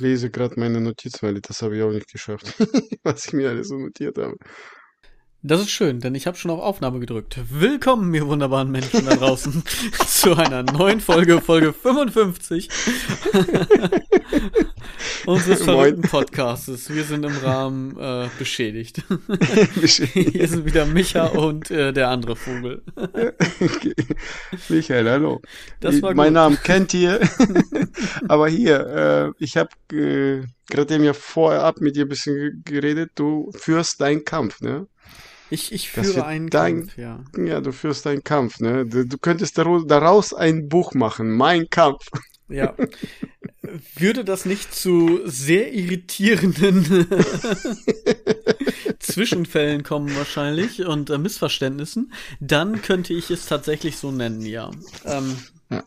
lese gerade meine Notiz, weil das habe ich auch nicht geschafft, was ich mir alles so notiert habe. Das ist schön, denn ich habe schon auf Aufnahme gedrückt. Willkommen, ihr wunderbaren Menschen da draußen, zu einer neuen Folge, Folge 55 unseres verrückten Podcastes. Wir sind im Rahmen äh, beschädigt. beschädigt. Hier sind wieder Micha und äh, der andere Vogel. okay. Michael, hallo. Das war mein Name kennt ihr, aber hier, äh, ich habe äh, gerade eben ja vorab mit dir ein bisschen geredet. Du führst deinen Kampf, ne? Ich, ich führe einen dein, Kampf, ja. Ja, du führst einen Kampf, ne? Du, du könntest daraus ein Buch machen, Mein Kampf. Ja. Würde das nicht zu sehr irritierenden Zwischenfällen kommen wahrscheinlich und äh, Missverständnissen, dann könnte ich es tatsächlich so nennen, ja. Ähm, ja.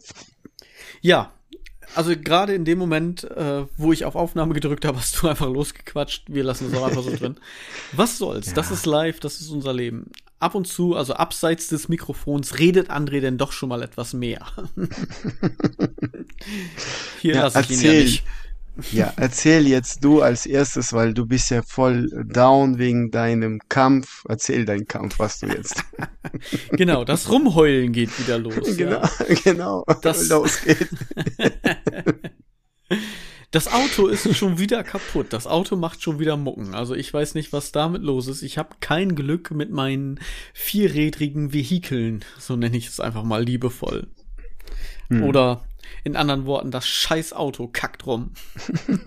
ja, also gerade in dem Moment, äh, wo ich auf Aufnahme gedrückt habe, hast du einfach losgequatscht. Wir lassen es auch einfach so drin. Was soll's? Ja. Das ist live, das ist unser Leben. Ab und zu, also abseits des Mikrofons, redet André denn doch schon mal etwas mehr. Hier ja, lasse ich erzähl. ihn ja nicht. Ja, erzähl jetzt du als erstes, weil du bist ja voll down wegen deinem Kampf. Erzähl deinen Kampf, was du jetzt. genau, das Rumheulen geht wieder los. Genau, ja. genau. Das los geht. Das Auto ist schon wieder kaputt. Das Auto macht schon wieder Mucken. Also ich weiß nicht, was damit los ist. Ich habe kein Glück mit meinen vierrädrigen Vehikeln. So nenne ich es einfach mal liebevoll. Hm. Oder in anderen Worten, das scheiß Auto kackt rum.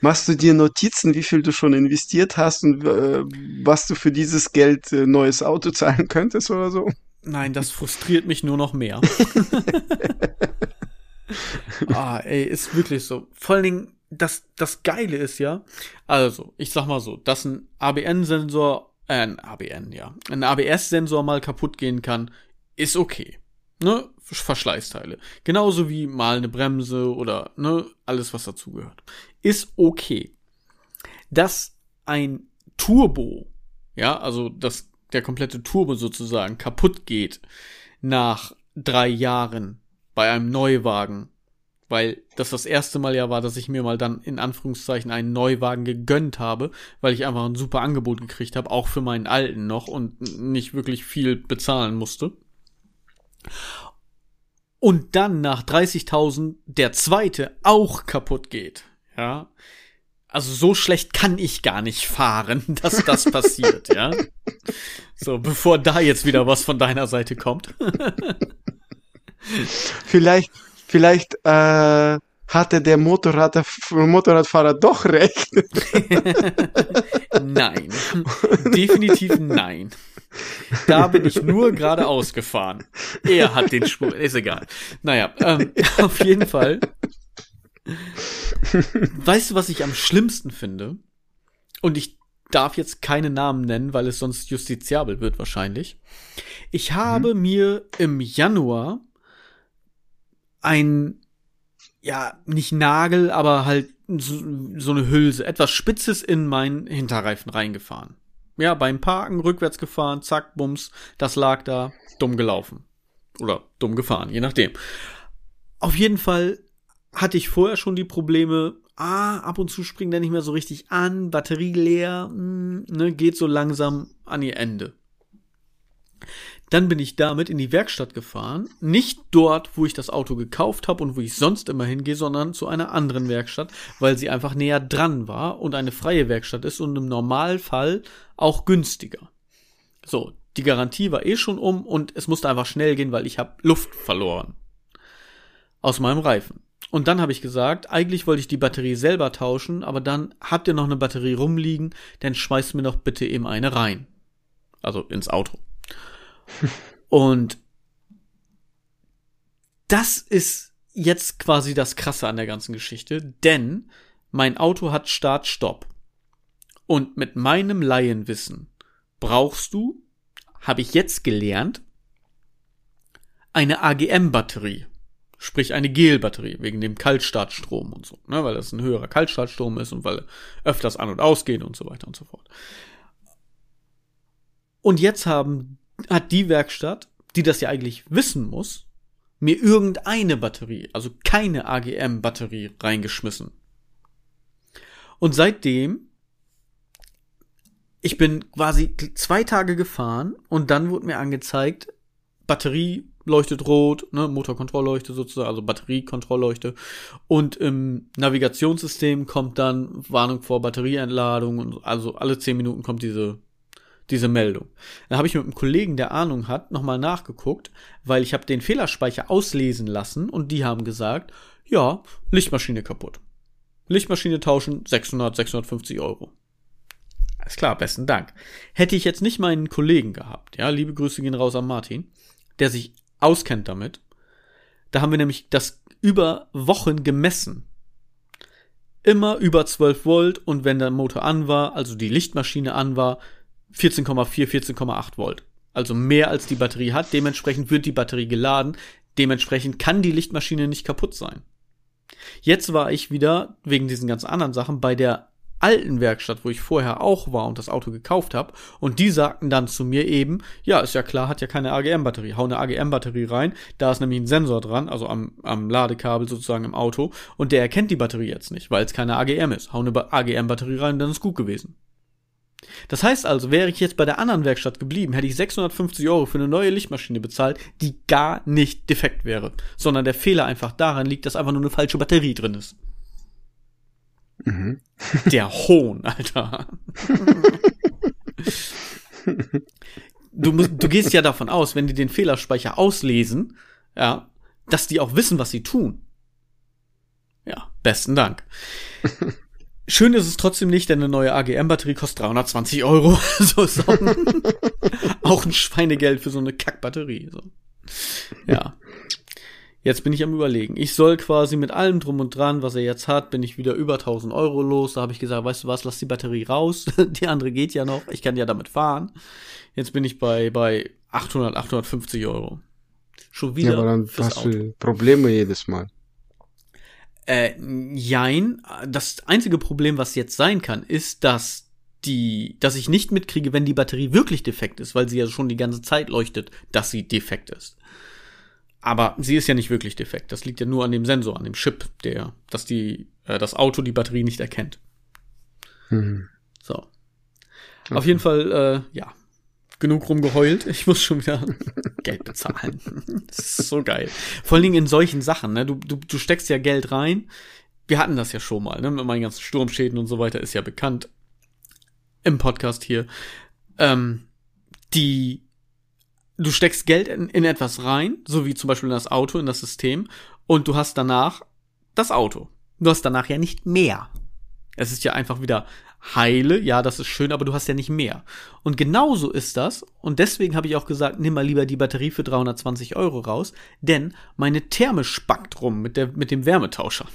Machst du dir Notizen, wie viel du schon investiert hast und äh, was du für dieses Geld äh, neues Auto zahlen könntest oder so? Nein, das frustriert mich nur noch mehr. ah, ey, ist wirklich so. Vor allen Dingen, das, das Geile ist ja, also, ich sag mal so, dass ein ABN-Sensor, äh, ein ABN, ja, ein ABS-Sensor mal kaputt gehen kann, ist okay ne, Verschleißteile. Genauso wie mal eine Bremse oder ne, alles, was dazugehört. Ist okay. Dass ein Turbo, ja, also dass der komplette Turbo sozusagen kaputt geht nach drei Jahren bei einem Neuwagen, weil das das erste Mal ja war, dass ich mir mal dann in Anführungszeichen einen Neuwagen gegönnt habe, weil ich einfach ein super Angebot gekriegt habe, auch für meinen alten noch und nicht wirklich viel bezahlen musste. Und dann nach 30.000 der zweite auch kaputt geht. Ja. Also so schlecht kann ich gar nicht fahren, dass das passiert, ja. So, bevor da jetzt wieder was von deiner Seite kommt. vielleicht, vielleicht, äh, hatte der Motorrad, Motorradfahrer doch recht. nein. Definitiv nein. Da bin ich nur geradeaus gefahren. Er hat den Spur. Ist egal. Naja, ähm, auf jeden Fall. Weißt du, was ich am schlimmsten finde? Und ich darf jetzt keine Namen nennen, weil es sonst justiziabel wird wahrscheinlich. Ich habe mhm. mir im Januar ein, ja, nicht Nagel, aber halt so, so eine Hülse, etwas Spitzes in meinen Hinterreifen reingefahren. Ja, beim Parken rückwärts gefahren, zack, bums, das lag da, dumm gelaufen. Oder dumm gefahren, je nachdem. Auf jeden Fall hatte ich vorher schon die Probleme, ah, ab und zu springt der nicht mehr so richtig an, Batterie leer, mh, hm, ne, geht so langsam an ihr Ende. Dann bin ich damit in die Werkstatt gefahren. Nicht dort, wo ich das Auto gekauft habe und wo ich sonst immer hingehe, sondern zu einer anderen Werkstatt, weil sie einfach näher dran war und eine freie Werkstatt ist und im Normalfall auch günstiger. So, die Garantie war eh schon um und es musste einfach schnell gehen, weil ich habe Luft verloren. Aus meinem Reifen. Und dann habe ich gesagt, eigentlich wollte ich die Batterie selber tauschen, aber dann habt ihr noch eine Batterie rumliegen, dann schmeißt mir doch bitte eben eine rein. Also ins Auto. Und das ist jetzt quasi das Krasse an der ganzen Geschichte, denn mein Auto hat Start-Stopp. Und mit meinem Laienwissen brauchst du, habe ich jetzt gelernt, eine AGM-Batterie. Sprich eine Gel-Batterie, wegen dem Kaltstartstrom und so, ne, weil das ein höherer Kaltstartstrom ist und weil öfters an- und ausgeht und so weiter und so fort. Und jetzt haben hat die Werkstatt, die das ja eigentlich wissen muss, mir irgendeine Batterie, also keine AGM-Batterie reingeschmissen. Und seitdem, ich bin quasi zwei Tage gefahren und dann wurde mir angezeigt, Batterie leuchtet rot, ne, Motorkontrollleuchte sozusagen, also Batteriekontrollleuchte. Und im Navigationssystem kommt dann Warnung vor Batterieentladung und also alle zehn Minuten kommt diese diese Meldung. Dann habe ich mit einem Kollegen, der Ahnung hat, nochmal nachgeguckt, weil ich habe den Fehlerspeicher auslesen lassen und die haben gesagt, ja, Lichtmaschine kaputt. Lichtmaschine tauschen 600, 650 Euro. Alles klar, besten Dank. Hätte ich jetzt nicht meinen Kollegen gehabt, ja, liebe Grüße gehen raus an Martin, der sich auskennt damit. Da haben wir nämlich das über Wochen gemessen. Immer über 12 Volt und wenn der Motor an war, also die Lichtmaschine an war, 14,4, 14,8 Volt. Also mehr als die Batterie hat. Dementsprechend wird die Batterie geladen. Dementsprechend kann die Lichtmaschine nicht kaputt sein. Jetzt war ich wieder, wegen diesen ganzen anderen Sachen, bei der alten Werkstatt, wo ich vorher auch war und das Auto gekauft habe. Und die sagten dann zu mir eben, ja, ist ja klar, hat ja keine AGM-Batterie. Hau eine AGM-Batterie rein, da ist nämlich ein Sensor dran, also am, am Ladekabel sozusagen im Auto. Und der erkennt die Batterie jetzt nicht, weil es keine AGM ist. Hau eine AGM-Batterie rein, dann ist gut gewesen. Das heißt also, wäre ich jetzt bei der anderen Werkstatt geblieben, hätte ich 650 Euro für eine neue Lichtmaschine bezahlt, die gar nicht defekt wäre, sondern der Fehler einfach daran liegt, dass einfach nur eine falsche Batterie drin ist. Mhm. Der Hohn, Alter. Du, musst, du gehst ja davon aus, wenn die den Fehlerspeicher auslesen, ja, dass die auch wissen, was sie tun. Ja, besten Dank. Schön ist es trotzdem nicht, denn eine neue AGM-Batterie kostet 320 Euro. so ist auch ein, auch ein Schweinegeld für so eine Kackbatterie. So. Ja. Jetzt bin ich am überlegen. Ich soll quasi mit allem drum und dran, was er jetzt hat, bin ich wieder über 1000 Euro los. Da habe ich gesagt, weißt du was, lass die Batterie raus. die andere geht ja noch. Ich kann ja damit fahren. Jetzt bin ich bei, bei 800, 850 Euro. Schon wieder. Ja, aber dann hast du Probleme jedes Mal. Äh, jein. Das einzige Problem, was jetzt sein kann, ist, dass die, dass ich nicht mitkriege, wenn die Batterie wirklich defekt ist, weil sie ja schon die ganze Zeit leuchtet, dass sie defekt ist. Aber sie ist ja nicht wirklich defekt. Das liegt ja nur an dem Sensor, an dem Chip, der, dass die, äh, das Auto die Batterie nicht erkennt. Mhm. So. Okay. Auf jeden Fall, äh, ja, genug rumgeheult. Ich muss schon wieder Geld bezahlen. Das ist so geil. Vor allen Dingen in solchen Sachen, ne? Du, du, du steckst ja Geld rein. Wir hatten das ja schon mal, ne? Mit meinen ganzen Sturmschäden und so weiter ist ja bekannt. Im Podcast hier. Ähm, die, du steckst Geld in, in etwas rein, so wie zum Beispiel in das Auto, in das System, und du hast danach das Auto. Du hast danach ja nicht mehr. Es ist ja einfach wieder heile, ja, das ist schön, aber du hast ja nicht mehr. Und genauso ist das. Und deswegen habe ich auch gesagt, nimm mal lieber die Batterie für 320 Euro raus, denn meine Therme spackt rum mit, der, mit dem Wärmetauscher.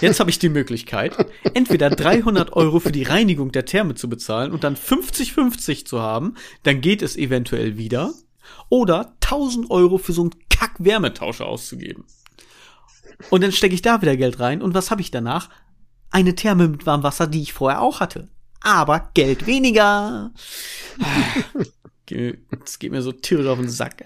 Jetzt habe ich die Möglichkeit, entweder 300 Euro für die Reinigung der Therme zu bezahlen und dann 50-50 zu haben, dann geht es eventuell wieder, oder 1000 Euro für so einen Kack-Wärmetauscher auszugeben. Und dann stecke ich da wieder Geld rein und was habe ich danach? Eine Therme mit warmem Wasser, die ich vorher auch hatte. Aber Geld weniger. Es geht mir so tierisch auf den Sack.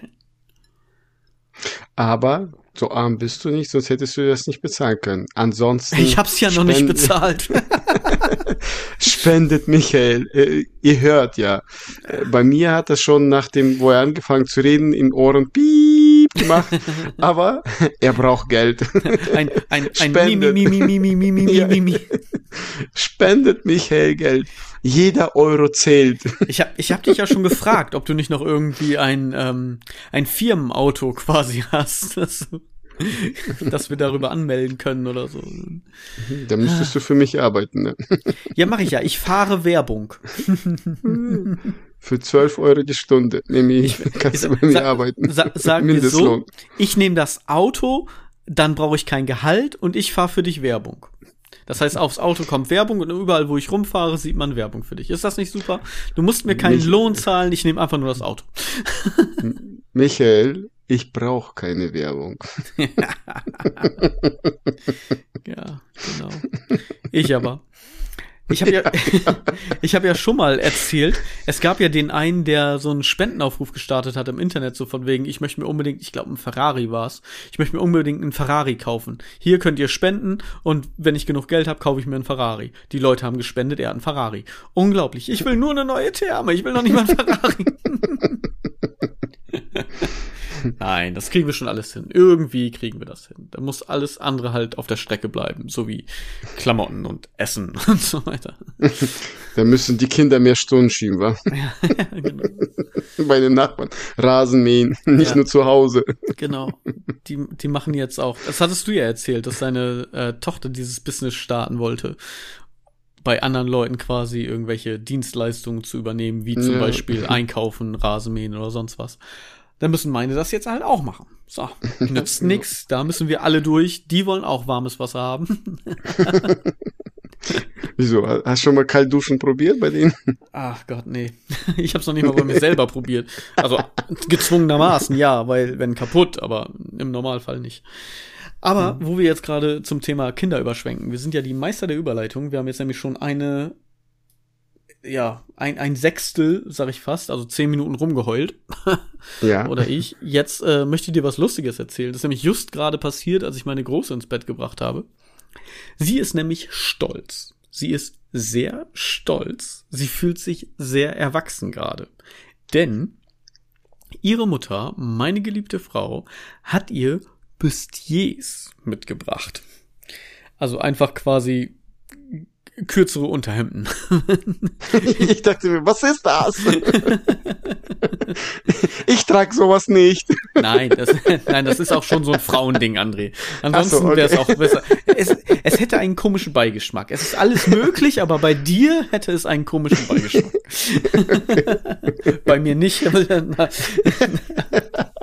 Aber so arm bist du nicht, sonst hättest du das nicht bezahlen können. Ansonsten. Ich hab's ja noch nicht bezahlt. spendet Michael. Äh, ihr hört ja. Äh, bei mir hat das schon nach dem, wo er angefangen zu reden, in Ohren piep gemacht. Aber er braucht Geld. Ein, ein, ein Spendet. Mi, mi, mi, mi, mi, mi, mi, mi, mi. Spendet Michael Geld. Jeder Euro zählt. Ich hab, ich hab dich ja schon gefragt, ob du nicht noch irgendwie ein, ähm, ein Firmenauto quasi hast. Das, dass wir darüber anmelden können oder so. Da müsstest du für mich arbeiten, ne? Ja, mache ich ja. Ich fahre Werbung. Für 12 Euro die Stunde nehme ich, kannst ich, du bei mir sag, arbeiten. Sa sagen wir so, ich nehme das Auto, dann brauche ich kein Gehalt und ich fahre für dich Werbung. Das heißt, aufs Auto kommt Werbung und überall, wo ich rumfahre, sieht man Werbung für dich. Ist das nicht super? Du musst mir keinen Lohn zahlen, ich nehme einfach nur das Auto. Michael, ich brauche keine Werbung. ja, genau. Ich aber. Ich habe ja, ich habe ja schon mal erzählt, es gab ja den einen, der so einen Spendenaufruf gestartet hat im Internet, so von wegen, ich möchte mir unbedingt, ich glaube, ein Ferrari war's. Ich möchte mir unbedingt einen Ferrari kaufen. Hier könnt ihr spenden und wenn ich genug Geld habe, kaufe ich mir einen Ferrari. Die Leute haben gespendet, er hat einen Ferrari. Unglaublich. Ich will nur eine neue Therme, ich will noch nicht mal einen Ferrari. Nein, das kriegen wir schon alles hin. Irgendwie kriegen wir das hin. Da muss alles andere halt auf der Strecke bleiben, so wie Klamotten und Essen und so weiter. Da müssen die Kinder mehr Stunden schieben, wa? Ja, ja genau. Bei den Nachbarn. Rasen mähen, nicht ja. nur zu Hause. Genau. Die, die machen jetzt auch. Das hattest du ja erzählt, dass deine äh, Tochter dieses Business starten wollte bei anderen Leuten quasi irgendwelche Dienstleistungen zu übernehmen, wie zum ja. Beispiel Einkaufen, Rasenmähen oder sonst was dann müssen meine das jetzt halt auch machen. So, nützt nix, da müssen wir alle durch. Die wollen auch warmes Wasser haben. Wieso? Hast du schon mal kalt duschen probiert bei denen? Ach Gott, nee. Ich hab's noch nicht mal bei mir selber probiert. Also gezwungenermaßen, ja, weil wenn kaputt, aber im Normalfall nicht. Aber mhm. wo wir jetzt gerade zum Thema Kinder überschwenken, wir sind ja die Meister der Überleitung. Wir haben jetzt nämlich schon eine ja, ein, ein Sechstel, sag ich fast, also zehn Minuten rumgeheult. ja. Oder ich. Jetzt äh, möchte ich dir was Lustiges erzählen. Das ist nämlich just gerade passiert, als ich meine Große ins Bett gebracht habe. Sie ist nämlich stolz. Sie ist sehr stolz. Sie fühlt sich sehr erwachsen gerade. Denn ihre Mutter, meine geliebte Frau, hat ihr Bustiers mitgebracht. Also einfach quasi kürzere Unterhemden. ich dachte mir, was ist das? ich trage sowas nicht. Nein, das, nein, das ist auch schon so ein Frauending, André. Ansonsten so, okay. wäre es auch besser. Es, es hätte einen komischen Beigeschmack. Es ist alles möglich, aber bei dir hätte es einen komischen Beigeschmack. bei mir nicht. Na,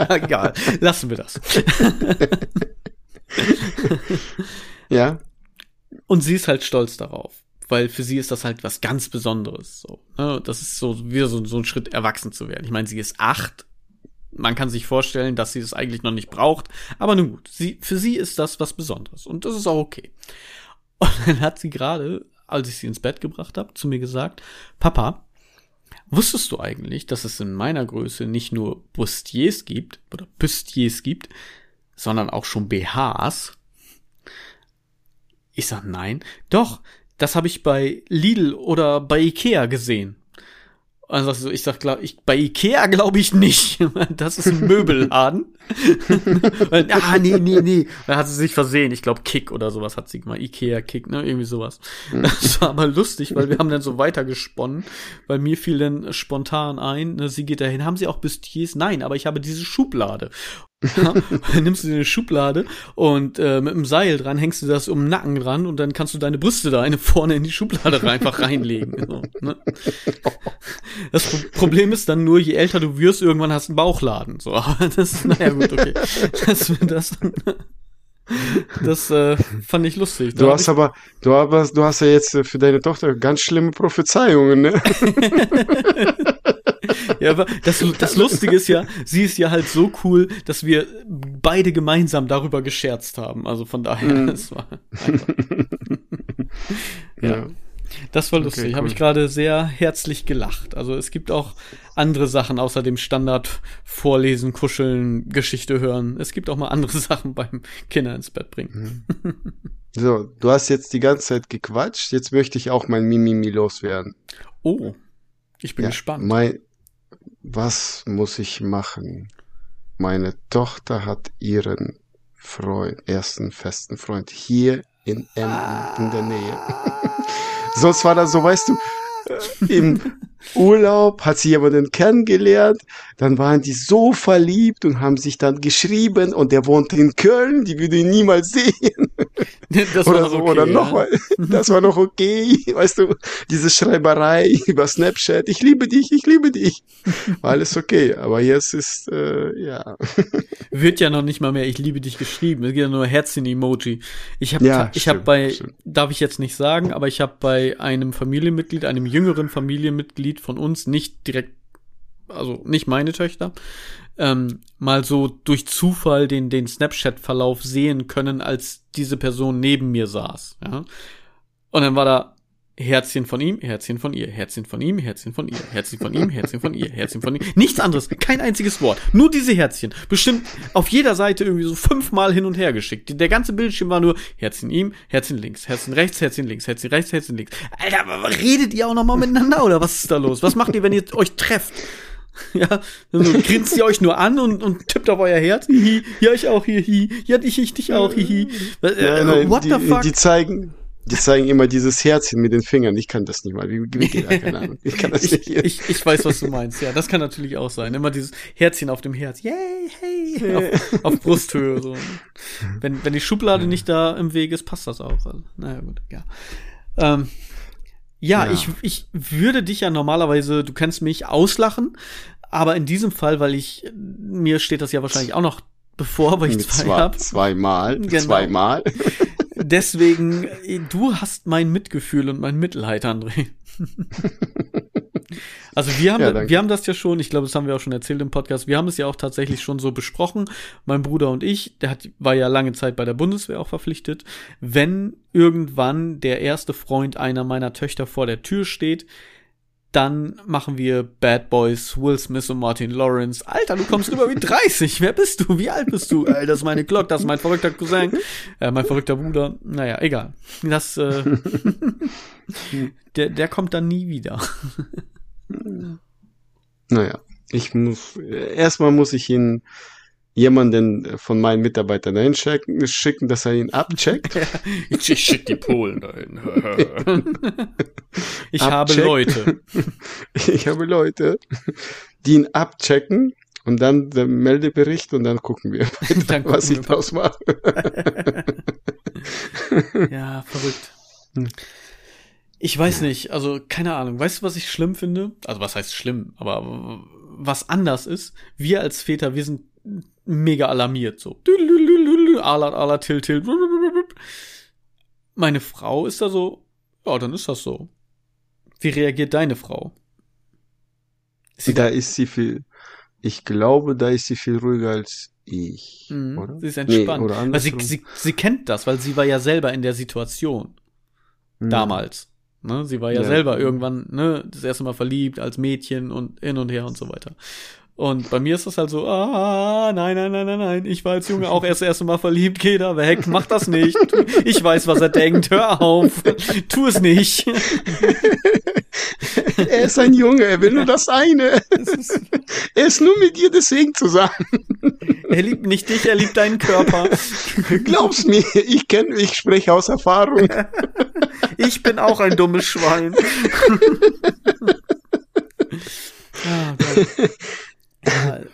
egal, lassen wir das. ja. Und sie ist halt stolz darauf weil für sie ist das halt was ganz Besonderes. So, ne? Das ist so wieder so, so ein Schritt, erwachsen zu werden. Ich meine, sie ist acht. Man kann sich vorstellen, dass sie das eigentlich noch nicht braucht. Aber nun gut, sie, für sie ist das was Besonderes. Und das ist auch okay. Und dann hat sie gerade, als ich sie ins Bett gebracht habe, zu mir gesagt, Papa, wusstest du eigentlich, dass es in meiner Größe nicht nur Bustiers gibt oder Bustiers gibt, sondern auch schon BHs? Ich sag nein. Doch, das habe ich bei Lidl oder bei Ikea gesehen. Also ich sag, glaub, ich, bei Ikea glaube ich nicht. Das ist ein Möbelladen. ah, nee, nee, nee. Da hat sie sich versehen. Ich glaube, Kick oder sowas hat sie gemacht. Ikea Kick, ne? Irgendwie sowas. Mhm. Das war aber lustig, weil wir haben dann so weitergesponnen. Weil mir fiel dann spontan ein, ne, sie geht dahin. Haben sie auch Bustiers? Nein, aber ich habe diese Schublade. Ja, dann nimmst du dir eine Schublade und äh, mit einem Seil dran hängst du das um den Nacken dran und dann kannst du deine Brüste da eine vorne in die Schublade einfach reinlegen. So, ne? Das Problem ist dann nur, je älter du wirst, irgendwann hast du einen Bauchladen. So, aber das, naja gut, okay. Das, das, das äh, fand ich lustig. Du hast aber, du hast, du hast ja jetzt für deine Tochter ganz schlimme Prophezeiungen, ne? ja, aber das, das Lustige ist ja, sie ist ja halt so cool, dass wir beide gemeinsam darüber gescherzt haben. Also von daher, mhm. das war ja. ja. Das war lustig. Okay, cool. Habe ich gerade sehr herzlich gelacht. Also es gibt auch andere Sachen außer dem Standard Vorlesen, Kuscheln, Geschichte hören. Es gibt auch mal andere Sachen beim Kinder ins Bett bringen. Mhm. So, du hast jetzt die ganze Zeit gequatscht. Jetzt möchte ich auch mein Mimimi loswerden. Oh, ich bin ja, gespannt. Mein, was muss ich machen? Meine Tochter hat ihren Freund, ersten festen Freund hier in Emden in der Nähe. Sonst war das so, weißt du, im Urlaub hat sie jemanden kennengelernt, dann waren die so verliebt und haben sich dann geschrieben und der wohnte in Köln, die würde ihn niemals sehen. Das oder so, okay, oder ja. nochmal. Das war noch okay, weißt du, diese Schreiberei über Snapchat, ich liebe dich, ich liebe dich. War alles okay, aber jetzt ist, äh, ja. Wird ja noch nicht mal mehr, ich liebe dich geschrieben, es geht ja nur Herzchen-Emoji. Ich habe ja, ich habe bei, stimmt. darf ich jetzt nicht sagen, aber ich habe bei einem Familienmitglied, einem jüngeren Familienmitglied von uns, nicht direkt also nicht meine Töchter, ähm, mal so durch Zufall den, den Snapchat-Verlauf sehen können, als diese Person neben mir saß. Ja? Und dann war da Herzchen von ihm, Herzchen von ihr, Herzchen von ihm, Herzchen von ihr, Herzchen von ihm, Herzchen von ihr, Herzchen von ihm. Nichts anderes, kein einziges Wort. Nur diese Herzchen. Bestimmt auf jeder Seite irgendwie so fünfmal hin und her geschickt. Der ganze Bildschirm war nur Herzchen ihm, Herzchen links, Herzchen rechts, Herzchen links, Herzchen rechts, Herzchen links. Alter, redet ihr auch nochmal miteinander oder was ist da los? Was macht ihr, wenn ihr euch trefft? Ja, dann grinst ihr euch nur an und, und tippt auf euer Herz. Hihi, ja, ich auch, hihi. Ja, ich, ich, dich auch, hihi. Nein, What the fuck? Die zeigen, die zeigen immer dieses Herzchen mit den Fingern. Ich kann das nicht mal. Wie, wie geht das? Keine Ahnung. Ich kann das nicht. Ich, ich, weiß, was du meinst. Ja, das kann natürlich auch sein. Immer dieses Herzchen auf dem Herz. Yay, hey. Auf, auf Brusthöhe. So. Wenn, wenn die Schublade nicht da im Weg ist, passt das auch. Also, naja, gut, ja. Ähm, ja, ja, ich, ich würde dich ja normalerweise, du kennst mich, auslachen. Aber in diesem Fall, weil ich, mir steht das ja wahrscheinlich auch noch bevor, weil ich zwei, zwei habe. Zweimal. Genau. Zweimal. Deswegen, du hast mein Mitgefühl und mein Mitleid, André. Also wir haben, ja, wir haben das ja schon, ich glaube, das haben wir auch schon erzählt im Podcast, wir haben es ja auch tatsächlich schon so besprochen, mein Bruder und ich, der hat, war ja lange Zeit bei der Bundeswehr auch verpflichtet, wenn irgendwann der erste Freund einer meiner Töchter vor der Tür steht, dann machen wir Bad Boys, Will Smith und Martin Lawrence. Alter, du kommst rüber wie 30. Wer bist du? Wie alt bist du? Ey, das ist meine Glock, das ist mein verrückter Cousin, äh, mein verrückter Bruder. Naja, egal. Das, äh, der, der kommt dann nie wieder. naja, ich muss, erstmal muss ich ihn jemanden von meinen Mitarbeitern dahin schicken, dass er ihn abcheckt. ich schicke die Polen dahin. ich habe Leute. Ich habe Leute, die ihn abchecken und dann der Meldebericht und dann gucken wir, dann was ich draus mache. ja, verrückt. Hm. Ich weiß nicht, also keine Ahnung. Weißt du, was ich schlimm finde? Also was heißt schlimm, aber was anders ist? Wir als Väter, wir sind mega alarmiert, so. Alat, alat, til, til. Meine Frau ist da so, ja, dann ist das so. Wie reagiert deine Frau? Ist da, ist sie viel, ich glaube, da ist sie viel ruhiger als ich, mhm, oder? Sie ist entspannt. Nee, weil sie, sie, sie kennt das, weil sie war ja selber in der Situation. Mhm. Damals. Ne? Sie war ja, ja, selber irgendwann, ne, das erste Mal verliebt als Mädchen und hin und her und so weiter. Und bei mir ist das halt so, ah, nein, nein, nein, nein, nein, ich war als Junge auch erst das erste Mal verliebt, geh da weg, mach das nicht. Ich weiß, was er denkt, hör auf, tu es nicht. Er ist ein Junge, er will nur das eine. Er ist nur mit dir deswegen zusammen. Er liebt nicht dich, er liebt deinen Körper. Glaub's mir, ich kenne, ich spreche aus Erfahrung. Ich bin auch ein dummes Schwein. Ah,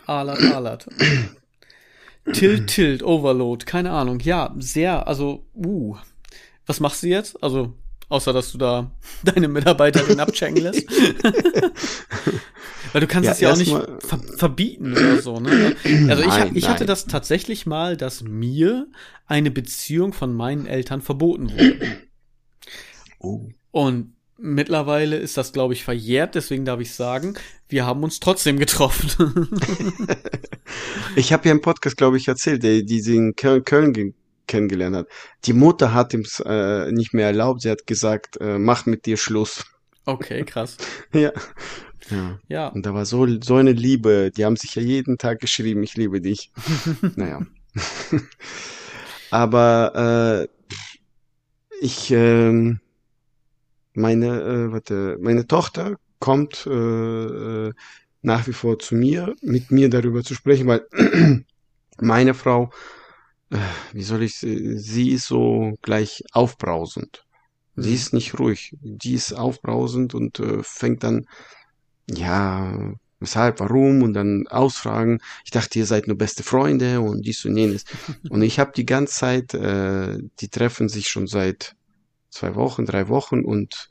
Alat, Alat. Tilt, Tilt, Overload, keine Ahnung. Ja, sehr, also, uh. Was machst du jetzt? Also, außer dass du da deine Mitarbeiter den abchecken lässt. Weil du kannst ja, es ja auch nicht ver verbieten oder so, ne? Also nein, ich, ich hatte das tatsächlich mal, dass mir eine Beziehung von meinen Eltern verboten wurde. Oh. Und Mittlerweile ist das, glaube ich, verjährt, deswegen darf ich sagen, wir haben uns trotzdem getroffen. ich habe ja im Podcast, glaube ich, erzählt, der, die sie in Köln, Köln kennengelernt hat. Die Mutter hat ihm äh, nicht mehr erlaubt, sie hat gesagt, äh, mach mit dir Schluss. Okay, krass. ja. Ja. ja. Und da war so, so eine Liebe, die haben sich ja jeden Tag geschrieben, ich liebe dich. naja. Aber äh, ich, äh, meine, äh, warte, meine Tochter kommt äh, äh, nach wie vor zu mir, mit mir darüber zu sprechen, weil meine Frau, äh, wie soll ich, sie ist so gleich aufbrausend. Sie mhm. ist nicht ruhig, die ist aufbrausend und äh, fängt dann, ja, weshalb, warum und dann ausfragen. Ich dachte, ihr seid nur beste Freunde und dies und jenes. und ich habe die ganze Zeit, äh, die treffen sich schon seit zwei Wochen, drei Wochen und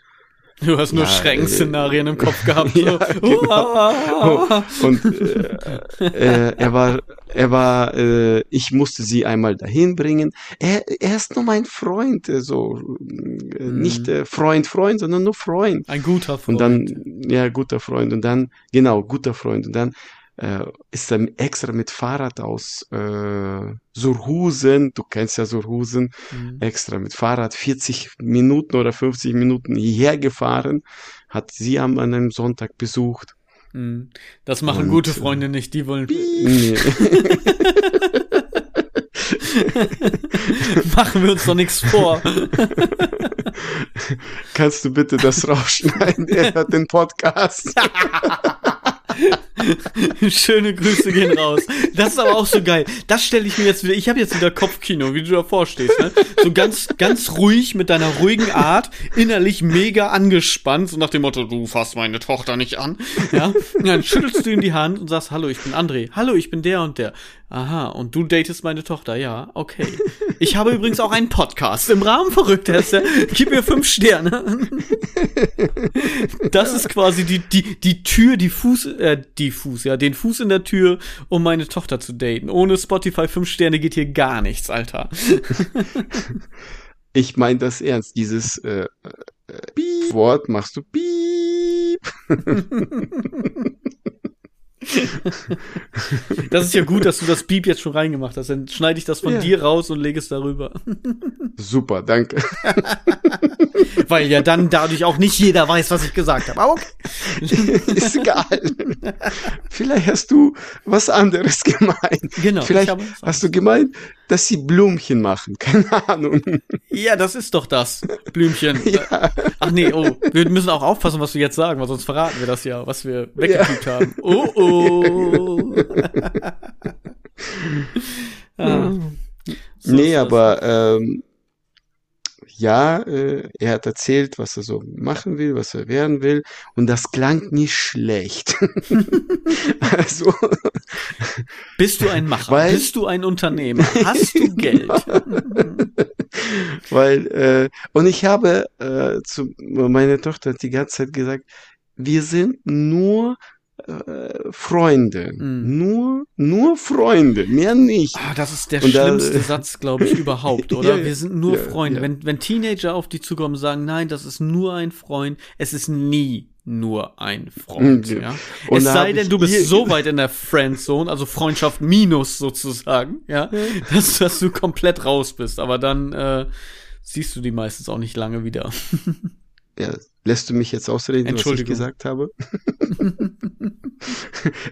Du hast nur ja, Schreckensszenarien äh, im Kopf gehabt. So. ja, genau. und äh, äh, er war, er war, äh, ich musste sie einmal dahin bringen. Er, er ist nur mein Freund, äh, so äh, mhm. nicht äh, Freund, Freund, sondern nur Freund. Ein guter Freund. Und dann, ja, guter Freund. Und dann, genau, guter Freund. Und dann äh, ist er extra mit Fahrrad aus äh, Surhusen, du kennst ja Surhusen, mhm. extra mit Fahrrad 40 Minuten oder 50 Minuten hierher gefahren, hat sie an einem Sonntag besucht. Mhm. Das machen Und, gute Freunde nicht, die wollen. Nee. Machen wir uns doch nichts vor. Kannst du bitte das rausschneiden? Er hört den Podcast. Schöne Grüße gehen raus. Das ist aber auch so geil. Das stelle ich mir jetzt wieder. Ich habe jetzt wieder Kopfkino, wie du davor stehst. Ne? So ganz, ganz ruhig mit deiner ruhigen Art, innerlich mega angespannt, so nach dem Motto: Du fasst meine Tochter nicht an. Ja, und dann schüttelst du ihm die Hand und sagst: Hallo, ich bin André. Hallo, ich bin der und der. Aha, und du datest meine Tochter, ja, okay. Ich habe übrigens auch einen Podcast im Rahmen verrückt, Hester. Gib mir fünf Sterne. Das ist quasi die, die, die Tür, die Fuß, äh, die Fuß, ja, den Fuß in der Tür, um meine Tochter zu daten. Ohne Spotify fünf Sterne geht hier gar nichts, Alter. Ich meine das ernst. Dieses äh, äh, Wort machst du Piep. Das ist ja gut, dass du das Beep jetzt schon reingemacht hast. Dann schneide ich das von ja. dir raus und lege es darüber. Super, danke. Weil ja dann dadurch auch nicht jeder weiß, was ich gesagt habe. Aber okay. Ist egal. Vielleicht hast du was anderes gemeint. Genau. Vielleicht hast du gemeint, dass sie Blümchen machen. Keine Ahnung. Ja, das ist doch das. Blümchen. Ja. Ach nee, oh. Wir müssen auch aufpassen, was wir jetzt sagen, weil sonst verraten wir das ja, was wir weggepiept ja. haben. Oh, oh. ah. so nee, aber ähm, ja, äh, er hat erzählt, was er so machen will, was er werden will, und das klang nicht schlecht. also bist du ein Macher? Weil, Bist du ein Unternehmer? Hast du Geld? weil äh, und ich habe äh, zu meiner Tochter die ganze Zeit gesagt, wir sind nur äh, Freunde. Mm. Nur, nur Freunde, mehr nicht. Ah, das ist der und schlimmste da, Satz, glaube ich, überhaupt, oder? ja, Wir sind nur ja, Freunde. Ja. Wenn, wenn Teenager auf die zukommen und sagen, nein, das ist nur ein Freund, es ist nie nur ein Freund, ja. Und es sei denn, du bist so weit in der Friendzone, also Freundschaft minus sozusagen, ja, dass, dass du komplett raus bist. Aber dann äh, siehst du die meistens auch nicht lange wieder. Ja, lässt du mich jetzt ausreden, was ich gesagt habe?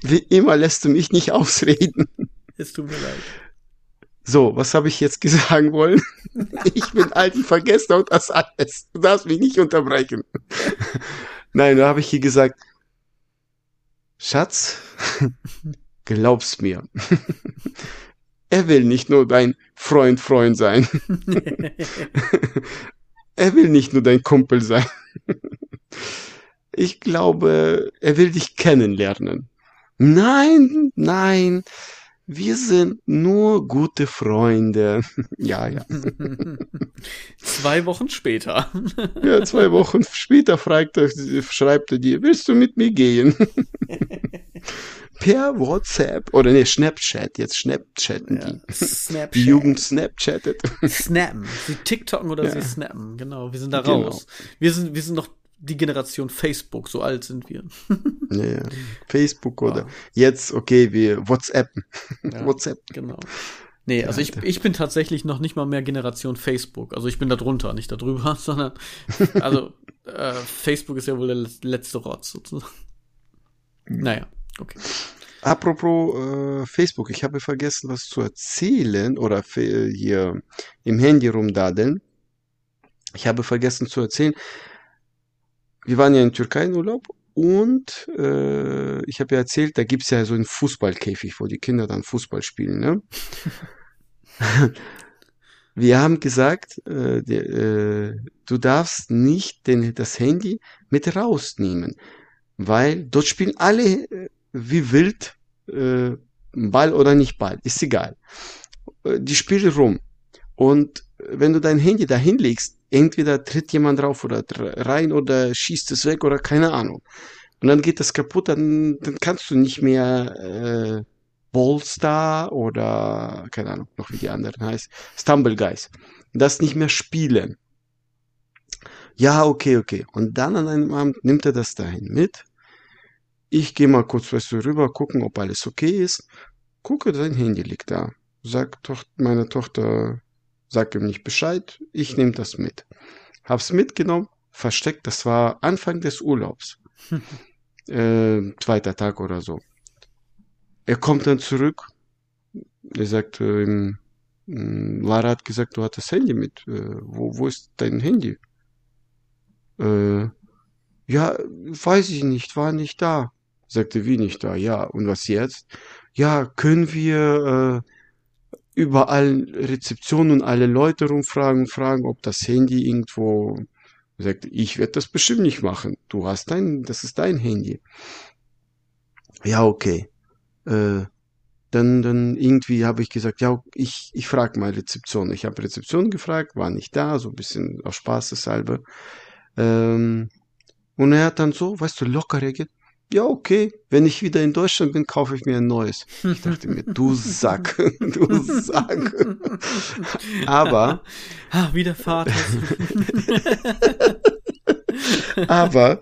Wie immer lässt du mich nicht ausreden. Es tut mir leid. So, was habe ich jetzt sagen wollen? ich bin alt, ich vergesse auch das alles. Du darfst mich nicht unterbrechen. Nein, da habe ich hier gesagt, Schatz, glaub's mir. er will nicht nur dein Freund, Freund sein. er will nicht nur dein Kumpel sein. ich glaube, er will dich kennenlernen. Nein, nein, wir sind nur gute Freunde. ja, ja. zwei Wochen später. ja, zwei Wochen später fragt er, schreibt er dir, willst du mit mir gehen? per WhatsApp oder ne, Snapchat, jetzt Snapchatten ja, die. Snapchat. Die Jugend Snapchattet. Snappen. Sie TikToken oder ja. sie snappen, genau. Wir sind da genau. raus. Wir sind, wir sind noch die Generation Facebook, so alt sind wir. ja. Facebook oder ja. jetzt, okay, wir WhatsApp. Ja, WhatsApp. Genau. Nee, also ich, ich bin tatsächlich noch nicht mal mehr Generation Facebook. Also ich bin da drunter, nicht da drüber, sondern also äh, Facebook ist ja wohl der letzte Rotz sozusagen. Naja, okay. Apropos äh, Facebook, ich habe vergessen, was zu erzählen oder hier im Handy rumdadeln. Ich habe vergessen zu erzählen, wir waren ja in Türkei in Urlaub und äh, ich habe ja erzählt, da gibt's ja so einen Fußballkäfig, wo die Kinder dann Fußball spielen. Ne? wir haben gesagt, äh, die, äh, du darfst nicht den, das Handy mit rausnehmen, weil dort spielen alle äh, wie wild äh, Ball oder nicht Ball, ist egal. Äh, die spielen rum. Und wenn du dein Handy da hinlegst, entweder tritt jemand drauf oder rein oder schießt es weg oder keine Ahnung. Und dann geht das kaputt, dann, dann kannst du nicht mehr äh, Ballstar oder keine Ahnung, noch wie die anderen heißt, Stumble Guys, das nicht mehr spielen. Ja, okay, okay. Und dann an einem Abend nimmt er das dahin mit ich gehe mal kurz weißt du, rüber, gucken, ob alles okay ist. Gucke, sein Handy liegt da. Sag doch, meine Tochter, sag ihm nicht Bescheid, ich nehme das mit. Hab's mitgenommen, versteckt, das war Anfang des Urlaubs. äh, zweiter Tag oder so. Er kommt dann zurück, er sagt, äh, Lara hat gesagt, du hattest Handy mit. Äh, wo, wo ist dein Handy? Äh, ja, weiß ich nicht, war nicht da. Sagte, wie nicht da? Ja, und was jetzt? Ja, können wir äh, überall Rezeptionen und alle Leute rumfragen, fragen, ob das Handy irgendwo sagte, ich werde das bestimmt nicht machen. Du hast dein, das ist dein Handy. Ja, okay. Äh, dann, dann irgendwie habe ich gesagt, ja, ich, ich frage mal Rezeption. Ich habe Rezeption gefragt, war nicht da, so ein bisschen auf Spaßeshalber. Ähm, und er hat dann so, weißt du, locker reagiert. Ja, okay, wenn ich wieder in Deutschland bin, kaufe ich mir ein neues. Ich dachte mir, du Sack, du Sack. Aber. Ah, wie der Vater. aber,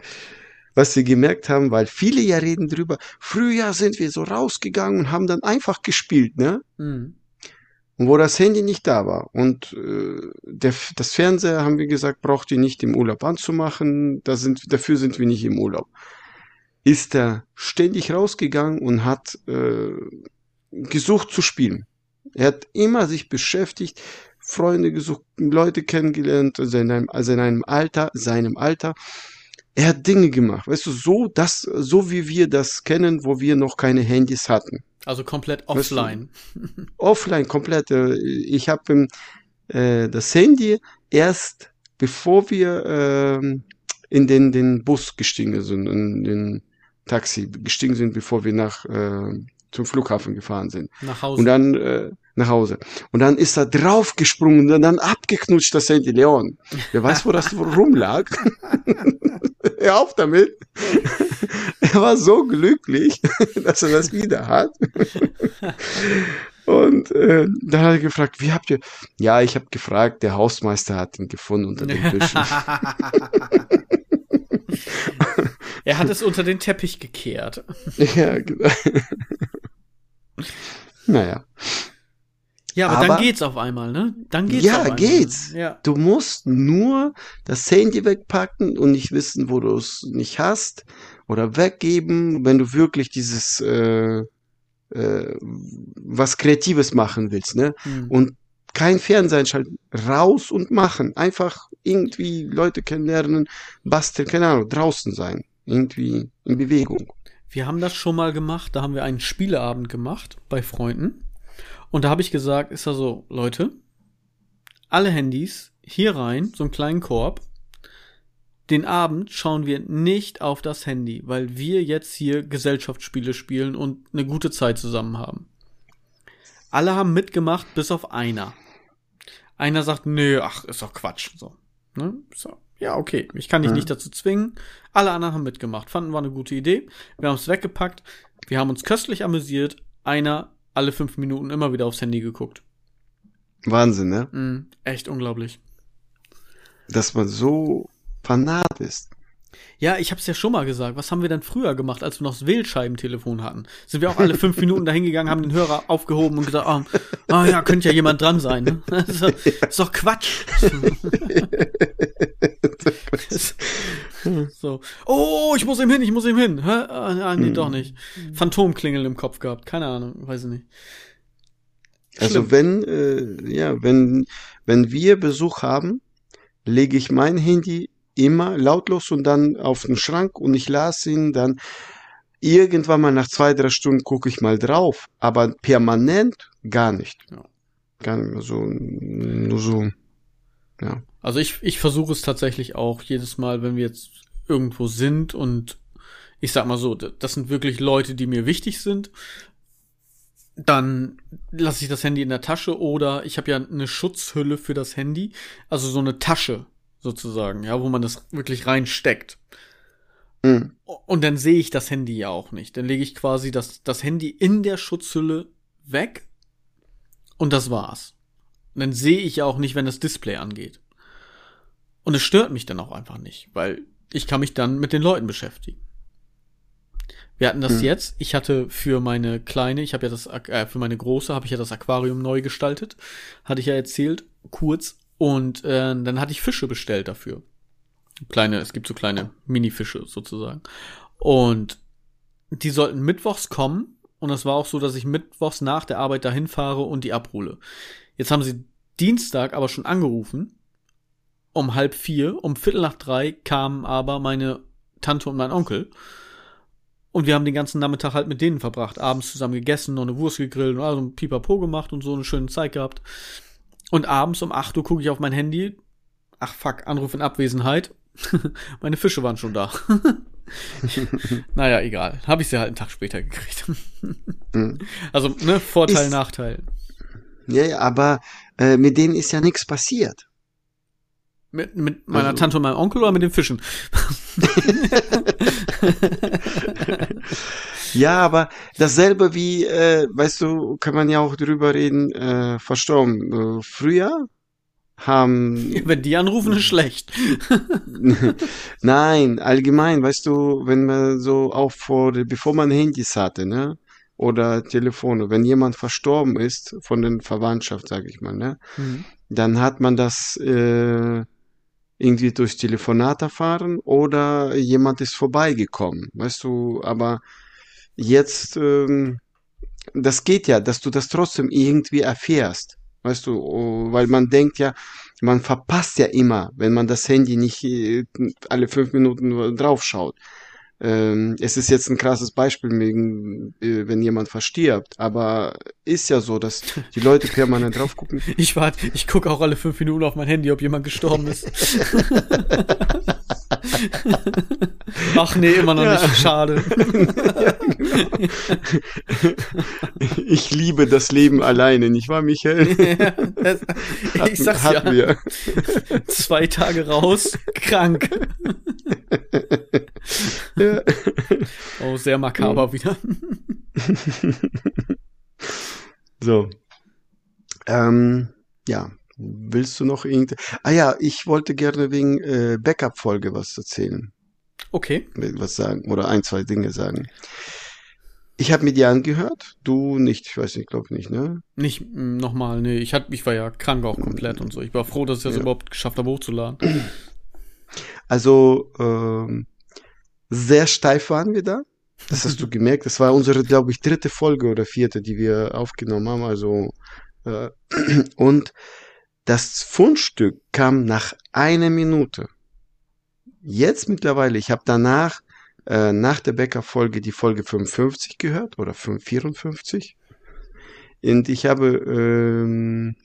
was wir gemerkt haben, weil viele ja reden drüber, früher sind wir so rausgegangen und haben dann einfach gespielt, ne? Mhm. Und wo das Handy nicht da war. Und äh, der, das Fernseher, haben wir gesagt, braucht ihr nicht im Urlaub anzumachen. Da sind, dafür sind wir nicht im Urlaub. Ist er ständig rausgegangen und hat äh, gesucht zu spielen. Er hat immer sich beschäftigt, Freunde gesucht, Leute kennengelernt, also in einem, also in einem Alter, seinem Alter. Er hat Dinge gemacht, weißt du, so, das, so wie wir das kennen, wo wir noch keine Handys hatten. Also komplett offline. Weißt du, offline, komplett. Äh, ich habe äh, das Handy erst bevor wir äh, in den, den Bus gestiegen sind, in den Taxi gestiegen sind, bevor wir nach äh, zum Flughafen gefahren sind. Nach Hause. Und dann äh, nach Hause. Und dann ist er draufgesprungen und dann abgeknutscht das Handy Leon. Wer weiß, wo das rumlag. Hör auf damit. er war so glücklich, dass er das wieder hat. Und äh, dann hat er gefragt, wie habt ihr? Ja, ich habe gefragt, der Hausmeister hat ihn gefunden unter den Tischen. Er hat es unter den Teppich gekehrt. ja, genau. naja. Ja, aber, aber, dann geht's auf einmal, ne? Dann geht's Ja, geht's. Ja. Du musst nur das Handy wegpacken und nicht wissen, wo du es nicht hast oder weggeben, wenn du wirklich dieses äh, äh, was Kreatives machen willst, ne? Hm. Und kein Fernsehen schalten, raus und machen. Einfach irgendwie Leute kennenlernen, basteln, keine Ahnung, draußen sein. Irgendwie in Bewegung. Wir haben das schon mal gemacht, da haben wir einen Spieleabend gemacht bei Freunden. Und da habe ich gesagt, ist da so, Leute, alle Handys hier rein, so einen kleinen Korb. Den Abend schauen wir nicht auf das Handy, weil wir jetzt hier Gesellschaftsspiele spielen und eine gute Zeit zusammen haben. Alle haben mitgemacht, bis auf einer. Einer sagt, nö, ach, ist doch Quatsch. So. Ne? so. Ja, okay. Ich kann dich ja. nicht dazu zwingen. Alle anderen haben mitgemacht. Fanden wir eine gute Idee. Wir haben es weggepackt. Wir haben uns köstlich amüsiert. Einer alle fünf Minuten immer wieder aufs Handy geguckt. Wahnsinn, ne? Mm, echt unglaublich. Dass man so fanat ist. Ja, ich hab's ja schon mal gesagt. Was haben wir denn früher gemacht, als wir noch das Wählscheibentelefon hatten? Sind wir auch alle fünf Minuten dahingegangen, haben den Hörer aufgehoben und gesagt, oh, oh ja, könnte ja jemand dran sein. Ne? Das ist, doch, das ist doch Quatsch. so. Oh, ich muss ihm hin, ich muss ihm hin. Hä? Ah, nee, doch nicht. Phantomklingeln im Kopf gehabt. Keine Ahnung, weiß ich nicht. Also wenn, äh, ja, wenn, wenn wir Besuch haben, lege ich mein Handy immer lautlos und dann auf den Schrank und ich lasse ihn dann irgendwann mal nach zwei, drei Stunden gucke ich mal drauf, aber permanent gar nicht. Ja. Gar nicht mehr so, nur so, ja. Also ich, ich versuche es tatsächlich auch jedes Mal, wenn wir jetzt irgendwo sind und ich sag mal so, das sind wirklich Leute, die mir wichtig sind, dann lasse ich das Handy in der Tasche oder ich habe ja eine Schutzhülle für das Handy, also so eine Tasche, sozusagen, ja, wo man das wirklich reinsteckt. Mhm. Und dann sehe ich das Handy ja auch nicht. Dann lege ich quasi das, das Handy in der Schutzhülle weg und das war's. Und dann sehe ich ja auch nicht, wenn das Display angeht. Und es stört mich dann auch einfach nicht, weil ich kann mich dann mit den Leuten beschäftigen. Wir hatten das hm. jetzt. Ich hatte für meine kleine, ich habe ja das, äh, für meine große habe ich ja das Aquarium neu gestaltet. Hatte ich ja erzählt, kurz. Und äh, dann hatte ich Fische bestellt dafür. Kleine, es gibt so kleine Mini-Fische sozusagen. Und die sollten mittwochs kommen. Und das war auch so, dass ich mittwochs nach der Arbeit dahin fahre und die abhole. Jetzt haben sie Dienstag aber schon angerufen. Um halb vier. Um Viertel nach drei kamen aber meine Tante und mein Onkel. Und wir haben den ganzen Nachmittag halt mit denen verbracht. Abends zusammen gegessen, noch eine Wurst gegrillt und also ein Pipapo gemacht und so eine schöne Zeit gehabt. Und abends um 8 Uhr gucke ich auf mein Handy. Ach fuck, Anruf in Abwesenheit. Meine Fische waren schon da. naja, egal. Habe ich sie halt einen Tag später gekriegt. Also, ne, Vorteil, ist, Nachteil. Ja, ja, aber äh, mit denen ist ja nichts passiert. Mit, mit meiner also, Tante und meinem Onkel oder mit den Fischen? Ja, aber dasselbe wie, äh, weißt du, kann man ja auch drüber reden, äh, verstorben. Äh, früher haben. Wenn die anrufen, ist schlecht. Nein, allgemein, weißt du, wenn man so auch vor, bevor man Handys hatte, ne? Oder Telefone, wenn jemand verstorben ist von den Verwandtschaft, sag ich mal, ne? Mhm. Dann hat man das äh, irgendwie durch Telefonat erfahren oder jemand ist vorbeigekommen, weißt du, aber jetzt, ähm, das geht ja, dass du das trotzdem irgendwie erfährst, weißt du, oh, weil man denkt ja, man verpasst ja immer, wenn man das Handy nicht äh, alle fünf Minuten draufschaut. Ähm, es ist jetzt ein krasses Beispiel, äh, wenn jemand verstirbt, aber ist ja so, dass die Leute permanent drauf gucken. Ich warte, ich gucke auch alle fünf Minuten auf mein Handy, ob jemand gestorben ist. Ach nee, immer noch ja. nicht. Schade. ja, genau. Ich liebe das Leben alleine, nicht wahr, Michael? Ja, das, ich sag's hatten ja. wir. Zwei Tage raus, krank. Ja. Oh, sehr makaber ja. wieder. so. Ähm, ja, willst du noch irgend... Ah ja, ich wollte gerne wegen äh, Backup-Folge was erzählen. Okay. Was sagen oder ein, zwei Dinge sagen. Ich habe mir die angehört, du nicht, ich weiß nicht, glaube nicht, ne? Nicht mm, nochmal, nee, ich, hat, ich war ja krank auch komplett und so. Ich war froh, dass ich das ja. überhaupt geschafft habe, hochzuladen. Also, ähm, sehr steif waren wir da. Das hast du gemerkt. Das war unsere, glaube ich, dritte Folge oder vierte, die wir aufgenommen haben. Also äh, und das Fundstück kam nach einer Minute. Jetzt mittlerweile, ich habe danach äh, nach der Bäcker-Folge die Folge 55 gehört oder 54 und ich habe ähm,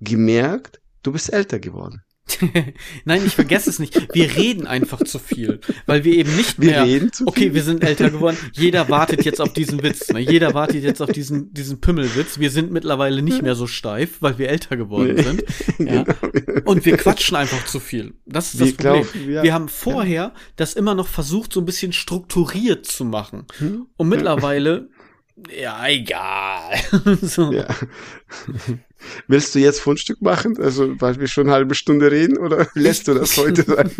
gemerkt, du bist älter geworden. Nein, ich vergesse es nicht. Wir reden einfach zu viel, weil wir eben nicht mehr. Wir reden zu okay, viel. wir sind älter geworden. Jeder wartet jetzt auf diesen Witz. Ne? Jeder wartet jetzt auf diesen diesen Pümmelwitz. Wir sind mittlerweile nicht mehr so steif, weil wir älter geworden nee. sind. Ja? Genau. Und wir quatschen einfach zu viel. Das ist das wir Problem. Glaub, ja. Wir haben vorher das immer noch versucht, so ein bisschen strukturiert zu machen. Hm? Und mittlerweile ja, egal. so. Ja. Willst du jetzt Fundstück machen? Also, weil wir schon eine halbe Stunde reden oder lässt du das heute sein?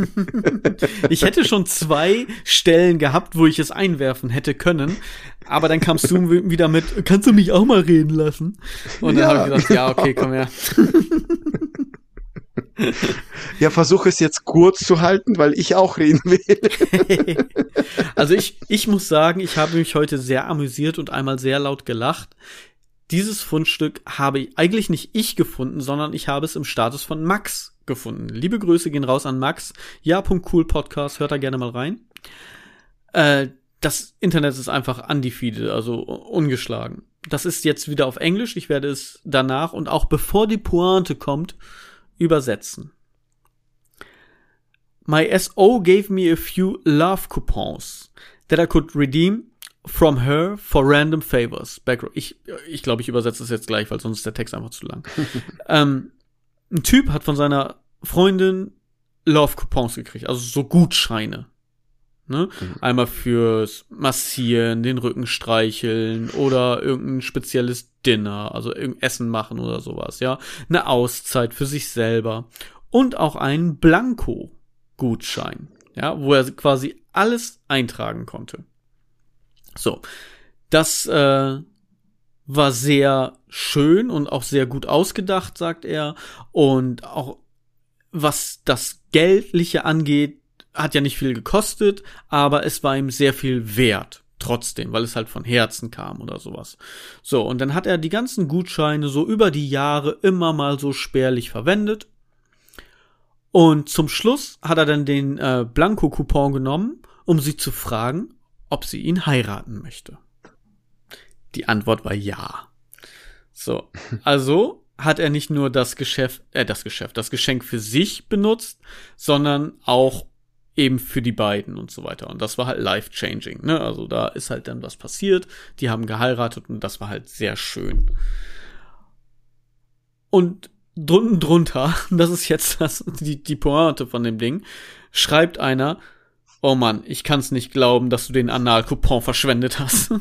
ich hätte schon zwei Stellen gehabt, wo ich es einwerfen hätte können. Aber dann kamst du wieder mit, kannst du mich auch mal reden lassen? Und dann ja, habe ich gedacht, ja, okay, komm her. Ja, versuche es jetzt kurz zu halten, weil ich auch reden will. also ich, ich muss sagen, ich habe mich heute sehr amüsiert und einmal sehr laut gelacht. Dieses Fundstück habe ich eigentlich nicht ich gefunden, sondern ich habe es im Status von Max gefunden. Liebe Grüße gehen raus an Max. Ja.cool Podcast, hört da gerne mal rein. Äh, das Internet ist einfach undefeated, also ungeschlagen. Das ist jetzt wieder auf Englisch. Ich werde es danach und auch bevor die Pointe kommt, übersetzen. My SO gave me a few love coupons that I could redeem from her for random favors. Ich, ich glaube, ich übersetze es jetzt gleich, weil sonst ist der Text einfach zu lang. ähm, ein Typ hat von seiner Freundin Love Coupons gekriegt, also so Gutscheine. Ne? Mhm. Einmal fürs Massieren, den Rücken streicheln oder irgendein spezielles Dinner, also irgendein Essen machen oder sowas, ja. Eine Auszeit für sich selber. Und auch einen Blanko-Gutschein, ja, wo er quasi alles eintragen konnte. So, das äh, war sehr schön und auch sehr gut ausgedacht, sagt er. Und auch was das Geldliche angeht, hat ja nicht viel gekostet, aber es war ihm sehr viel wert. Trotzdem, weil es halt von Herzen kam oder sowas. So, und dann hat er die ganzen Gutscheine so über die Jahre immer mal so spärlich verwendet. Und zum Schluss hat er dann den äh, Blanko-Coupon genommen, um sie zu fragen, ob sie ihn heiraten möchte. Die Antwort war ja. So, also hat er nicht nur das Geschäft, äh, das Geschäft, das Geschenk für sich benutzt, sondern auch eben für die beiden und so weiter. Und das war halt life-changing, ne? Also da ist halt dann was passiert, die haben geheiratet und das war halt sehr schön. Und drunten drunter, das ist jetzt das, die, die Pointe von dem Ding, schreibt einer, oh Mann, ich kann's nicht glauben, dass du den Anal-Coupon verschwendet hast.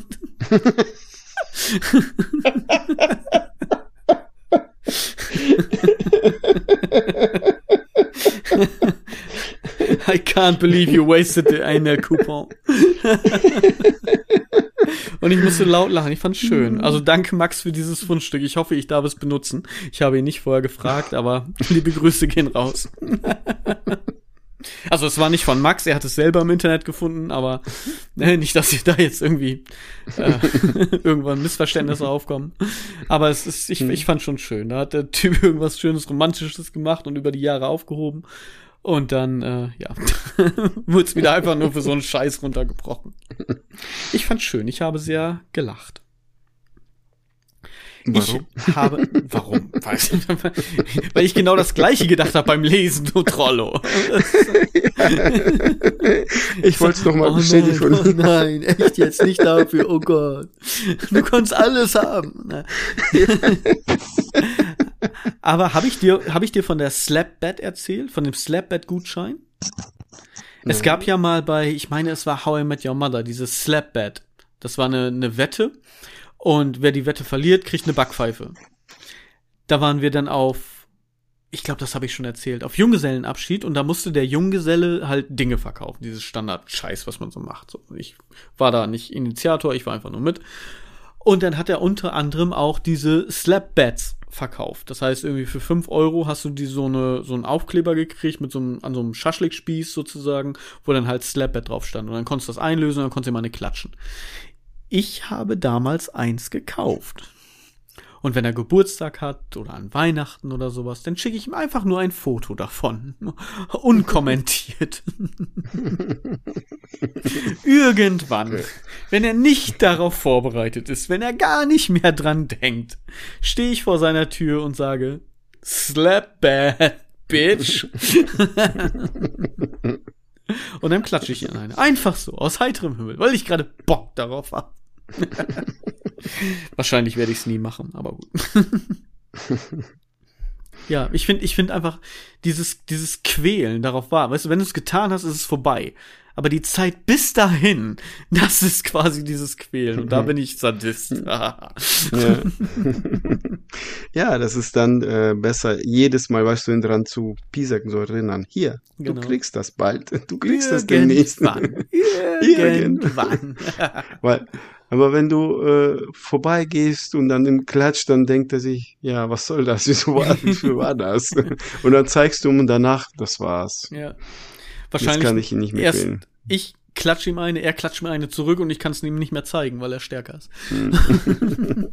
I can't believe you wasted the eine Coupon. Und ich musste laut lachen. Ich fand's schön. Also danke Max für dieses Fundstück. Ich hoffe, ich darf es benutzen. Ich habe ihn nicht vorher gefragt, aber liebe Grüße gehen raus. Also es war nicht von Max, er hat es selber im Internet gefunden, aber äh, nicht, dass da jetzt irgendwie äh, irgendwann Missverständnisse aufkommen. Aber es ist, ich, ich fand schon schön. Da hat der Typ irgendwas Schönes, Romantisches gemacht und über die Jahre aufgehoben. Und dann, äh, ja, wurde es wieder einfach nur für so einen Scheiß runtergebrochen. Ich fand's schön, ich habe sehr gelacht. Warum? Ich habe, warum? Weil ich genau das gleiche gedacht habe beim Lesen, du Trollo. ich wollte es nochmal oh bestätigen. oh nein, echt jetzt nicht dafür, oh Gott. Du kannst alles haben. Aber habe ich dir, habe ich dir von der Slapbed erzählt, von dem Slapbed-Gutschein? Es gab ja mal bei, ich meine, es war How I Met Your Mother, dieses Slapbed. Das war eine, eine Wette und wer die Wette verliert, kriegt eine Backpfeife. Da waren wir dann auf, ich glaube, das habe ich schon erzählt, auf Junggesellenabschied und da musste der Junggeselle halt Dinge verkaufen, dieses Standard-Scheiß, was man so macht. So, ich war da nicht Initiator, ich war einfach nur mit. Und dann hat er unter anderem auch diese Slap-Bats verkauft. Das heißt, irgendwie für fünf Euro hast du die so eine, so einen Aufkleber gekriegt mit so einem, an so einem Schaschlikspieß sozusagen, wo dann halt Slap-Bat drauf stand. Und dann konntest du das einlösen und dann konntest du mal eine klatschen. Ich habe damals eins gekauft. Und wenn er Geburtstag hat oder an Weihnachten oder sowas, dann schicke ich ihm einfach nur ein Foto davon. Unkommentiert. Irgendwann, wenn er nicht darauf vorbereitet ist, wenn er gar nicht mehr dran denkt, stehe ich vor seiner Tür und sage, Slap bad, bitch. und dann klatsche ich ihn eine. Einfach so, aus heiterem Himmel, weil ich gerade Bock darauf habe. Wahrscheinlich werde ich es nie machen, aber gut. ja, ich finde ich finde einfach dieses, dieses Quälen darauf war. Weißt du, wenn du es getan hast, ist es vorbei. Aber die Zeit bis dahin, das ist quasi dieses Quälen. Und da bin ich Sadist. ja. ja, das ist dann äh, besser, jedes Mal, weißt du, dran zu piesacken, so erinnern. Hier, genau. du kriegst das bald. Du kriegst Irgendwann. das demnächst. Irgendwann. Weil aber wenn du äh, vorbeigehst und dann im Klatsch, dann denkt er sich, ja, was soll das? Wieso war, wieso war das? und dann zeigst du ihm danach, das war's. Ja. Wahrscheinlich Jetzt kann ich ihn nicht mehr erst Ich klatsche ihm eine, er klatscht mir eine zurück und ich kann es ihm nicht mehr zeigen, weil er stärker ist.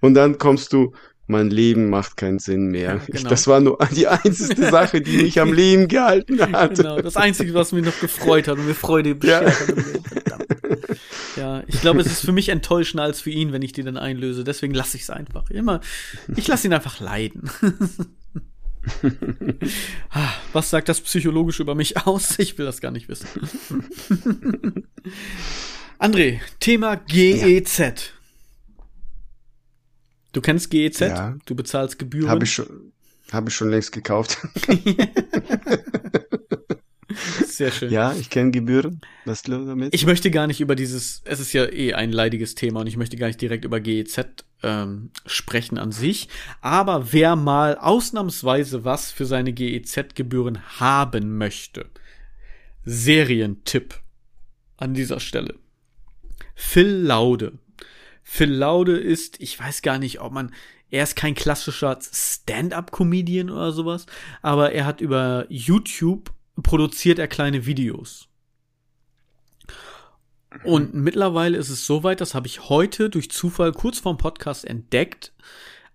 und dann kommst du, mein Leben macht keinen Sinn mehr. Ja, genau. das war nur die einzige Sache, die mich am Leben gehalten hat. Genau, das Einzige, was mich noch gefreut hat und mir Freude beschert ja. hat. Ja, ich glaube, es ist für mich enttäuschender als für ihn, wenn ich die dann einlöse. Deswegen lasse ich es einfach. Immer, ich lasse ihn einfach leiden. Ah, was sagt das psychologisch über mich aus? Ich will das gar nicht wissen. André, Thema GEZ. Ja. Du kennst GEZ? Ja. Du bezahlst Gebühren? Habe ich schon, habe ich schon längst gekauft. Sehr schön. Ja, ich kenne Gebühren. Was du damit? Ich möchte gar nicht über dieses, es ist ja eh ein leidiges Thema und ich möchte gar nicht direkt über GEZ ähm, sprechen an sich. Aber wer mal ausnahmsweise was für seine GEZ-Gebühren haben möchte, Serientipp an dieser Stelle. Phil Laude. Phil Laude ist, ich weiß gar nicht, ob man, er ist kein klassischer Stand-up-Comedian oder sowas, aber er hat über YouTube produziert er kleine Videos. Und mittlerweile ist es soweit, das habe ich heute durch Zufall kurz vorm Podcast entdeckt.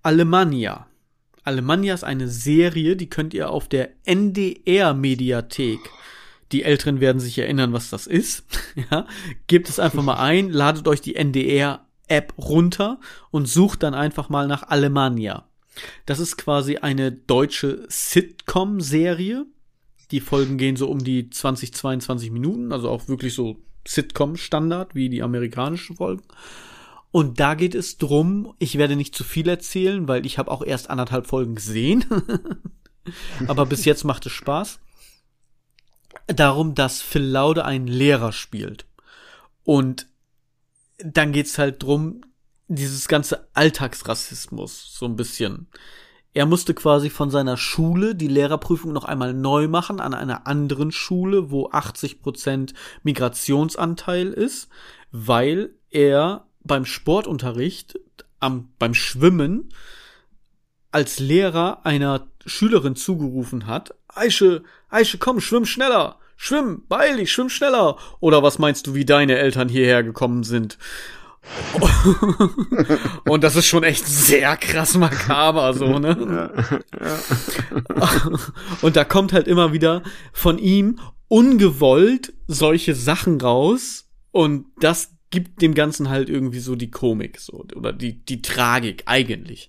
Alemannia. Alemannia ist eine Serie, die könnt ihr auf der NDR Mediathek. Die Älteren werden sich erinnern, was das ist. ja, gebt es einfach mal ein, ladet euch die NDR App runter und sucht dann einfach mal nach Alemannia. Das ist quasi eine deutsche Sitcom-Serie. Die Folgen gehen so um die 20, 22 Minuten, also auch wirklich so Sitcom-Standard wie die amerikanischen Folgen. Und da geht es drum, ich werde nicht zu viel erzählen, weil ich habe auch erst anderthalb Folgen gesehen. Aber bis jetzt macht es Spaß. Darum, dass Phil Laude einen Lehrer spielt. Und dann geht's halt drum, dieses ganze Alltagsrassismus, so ein bisschen. Er musste quasi von seiner Schule die Lehrerprüfung noch einmal neu machen an einer anderen Schule, wo 80 Prozent Migrationsanteil ist, weil er beim Sportunterricht, am, beim Schwimmen, als Lehrer einer Schülerin zugerufen hat, Aische, Aische, komm, schwimm schneller, schwimm, beeil dich, schwimm schneller. Oder was meinst du, wie deine Eltern hierher gekommen sind? und das ist schon echt sehr krass makaber, so, ne? und da kommt halt immer wieder von ihm ungewollt solche Sachen raus und das gibt dem Ganzen halt irgendwie so die Komik, so, oder die, die Tragik eigentlich.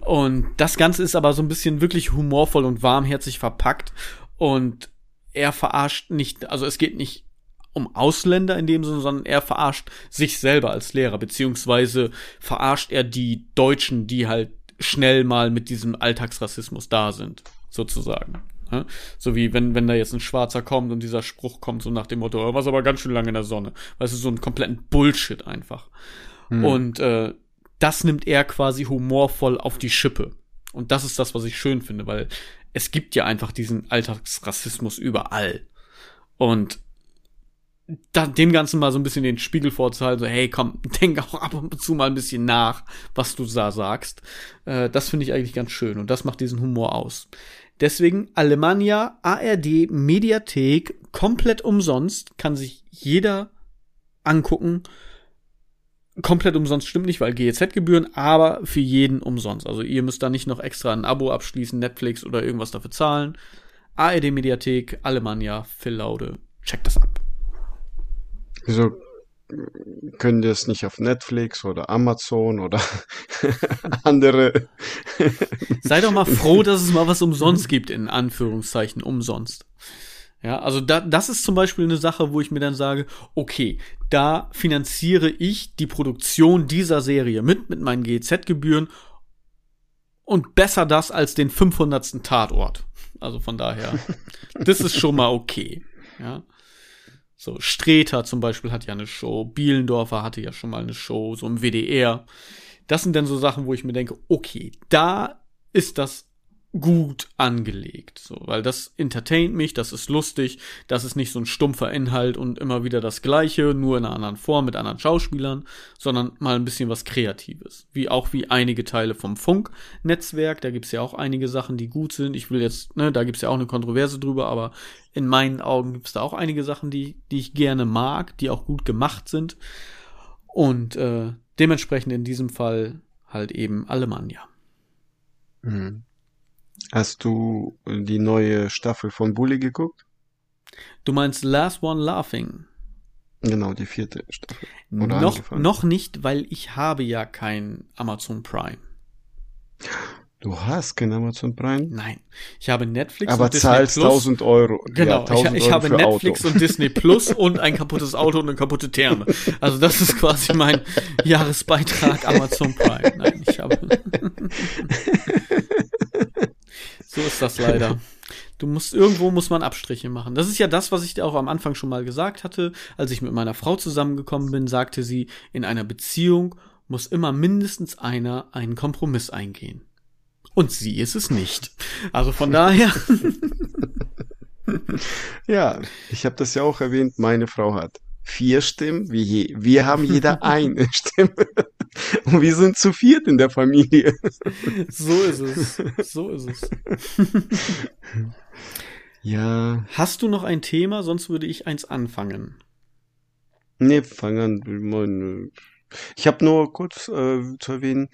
Und das Ganze ist aber so ein bisschen wirklich humorvoll und warmherzig verpackt und er verarscht nicht, also es geht nicht um Ausländer in dem Sinne, sondern er verarscht sich selber als Lehrer, beziehungsweise verarscht er die Deutschen, die halt schnell mal mit diesem Alltagsrassismus da sind, sozusagen. So wie wenn, wenn da jetzt ein Schwarzer kommt und dieser Spruch kommt, so nach dem Motto, oh, was aber ganz schön lange in der Sonne. Weißt du, so ein kompletten Bullshit einfach. Mhm. Und äh, das nimmt er quasi humorvoll auf die Schippe. Und das ist das, was ich schön finde, weil es gibt ja einfach diesen Alltagsrassismus überall. Und da, dem Ganzen mal so ein bisschen den Spiegel vorzuhalten, so, hey, komm, denk auch ab und zu mal ein bisschen nach, was du da sagst. Äh, das finde ich eigentlich ganz schön und das macht diesen Humor aus. Deswegen Alemannia, ARD, Mediathek, komplett umsonst, kann sich jeder angucken. Komplett umsonst stimmt nicht, weil GEZ-Gebühren, aber für jeden umsonst. Also ihr müsst da nicht noch extra ein Abo abschließen, Netflix oder irgendwas dafür zahlen. ARD Mediathek, Alemannia, Phil Laude, checkt das ab. Wieso können die es nicht auf Netflix oder Amazon oder andere? Sei doch mal froh, dass es mal was umsonst gibt, in Anführungszeichen umsonst. Ja, also da, das ist zum Beispiel eine Sache, wo ich mir dann sage, okay, da finanziere ich die Produktion dieser Serie mit, mit meinen GZ-Gebühren und besser das als den 500. Tatort. Also von daher, das ist schon mal okay. Ja. So, Streter zum Beispiel hat ja eine Show, Bielendorfer hatte ja schon mal eine Show, so im WDR. Das sind dann so Sachen, wo ich mir denke, okay, da ist das gut angelegt, so, weil das entertaint mich, das ist lustig, das ist nicht so ein stumpfer Inhalt und immer wieder das Gleiche, nur in einer anderen Form mit anderen Schauspielern, sondern mal ein bisschen was Kreatives. Wie auch wie einige Teile vom Funk-Netzwerk, da gibt's ja auch einige Sachen, die gut sind. Ich will jetzt, ne, da gibt's ja auch eine Kontroverse drüber, aber in meinen Augen gibt's da auch einige Sachen, die, die ich gerne mag, die auch gut gemacht sind. Und äh, dementsprechend in diesem Fall halt eben Alemannia. Mhm. Hast du die neue Staffel von Bully geguckt? Du meinst Last One Laughing? Genau, die vierte Staffel. Oder noch, noch nicht, weil ich habe ja kein Amazon Prime. Du hast kein Amazon Prime? Nein. Ich habe Netflix Aber und zahlst Disney Plus. 1000 Euro. Genau. Ja, 1000 ich, ich habe Netflix Auto. und Disney Plus und ein kaputtes Auto und eine kaputte Therme. Also das ist quasi mein Jahresbeitrag Amazon Prime. Nein, ich habe. so ist das leider. Du musst, irgendwo muss man Abstriche machen. Das ist ja das, was ich dir auch am Anfang schon mal gesagt hatte. Als ich mit meiner Frau zusammengekommen bin, sagte sie, in einer Beziehung muss immer mindestens einer einen Kompromiss eingehen. Und sie ist es nicht. Also von daher. ja, ich habe das ja auch erwähnt, meine Frau hat vier Stimmen, wir, je, wir haben jeder eine Stimme. Und wir sind zu viert in der Familie. So ist es. So ist es. Ja. Hast du noch ein Thema? Sonst würde ich eins anfangen. Nee, fang an. Ich habe nur kurz äh, zu erwähnen,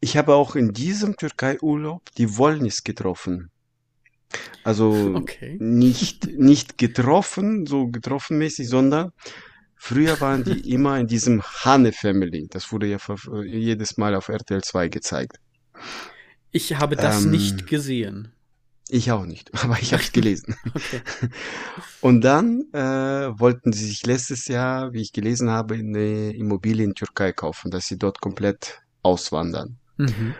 ich habe auch in diesem Türkei-Urlaub die Wollnis getroffen. Also Okay. nicht, nicht getroffen, so getroffenmäßig, sondern früher waren die immer in diesem Hane Family. Das wurde ja jedes Mal auf RTL 2 gezeigt. Ich habe das Ähm, nicht gesehen. Ich auch nicht, aber ich habe es gelesen. Okay. Und dann äh, wollten sie sich letztes Jahr, wie ich gelesen habe, eine Immobilie in Türkei kaufen, dass sie dort komplett auswandern. Mhm.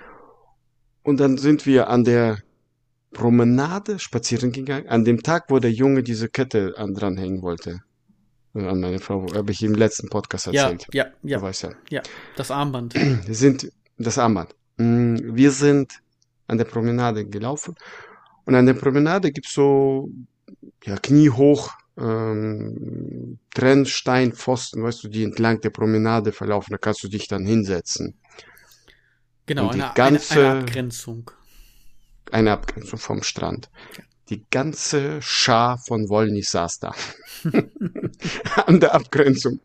Und dann sind wir an der Promenade spazieren gegangen, an dem Tag, wo der Junge diese Kette an dranhängen wollte. Äh, An meine Frau, habe ich im letzten Podcast Ja, erzählt. ja, Du ja, weißt ja. ja. Das Armband. Wir sind, das Armband. Mm, Wir sind an der Promenade gelaufen und an der Promenade gibt's so, ja, kniehoch, ähm, Trennsteinpfosten, weißt du, die entlang der Promenade verlaufen, da kannst du dich dann hinsetzen. Genau, eine, ganze- eine, eine Abgrenzung. Eine Abgrenzung vom Strand. Die ganze Schar von Wollnis saß da. An der Abgrenzung.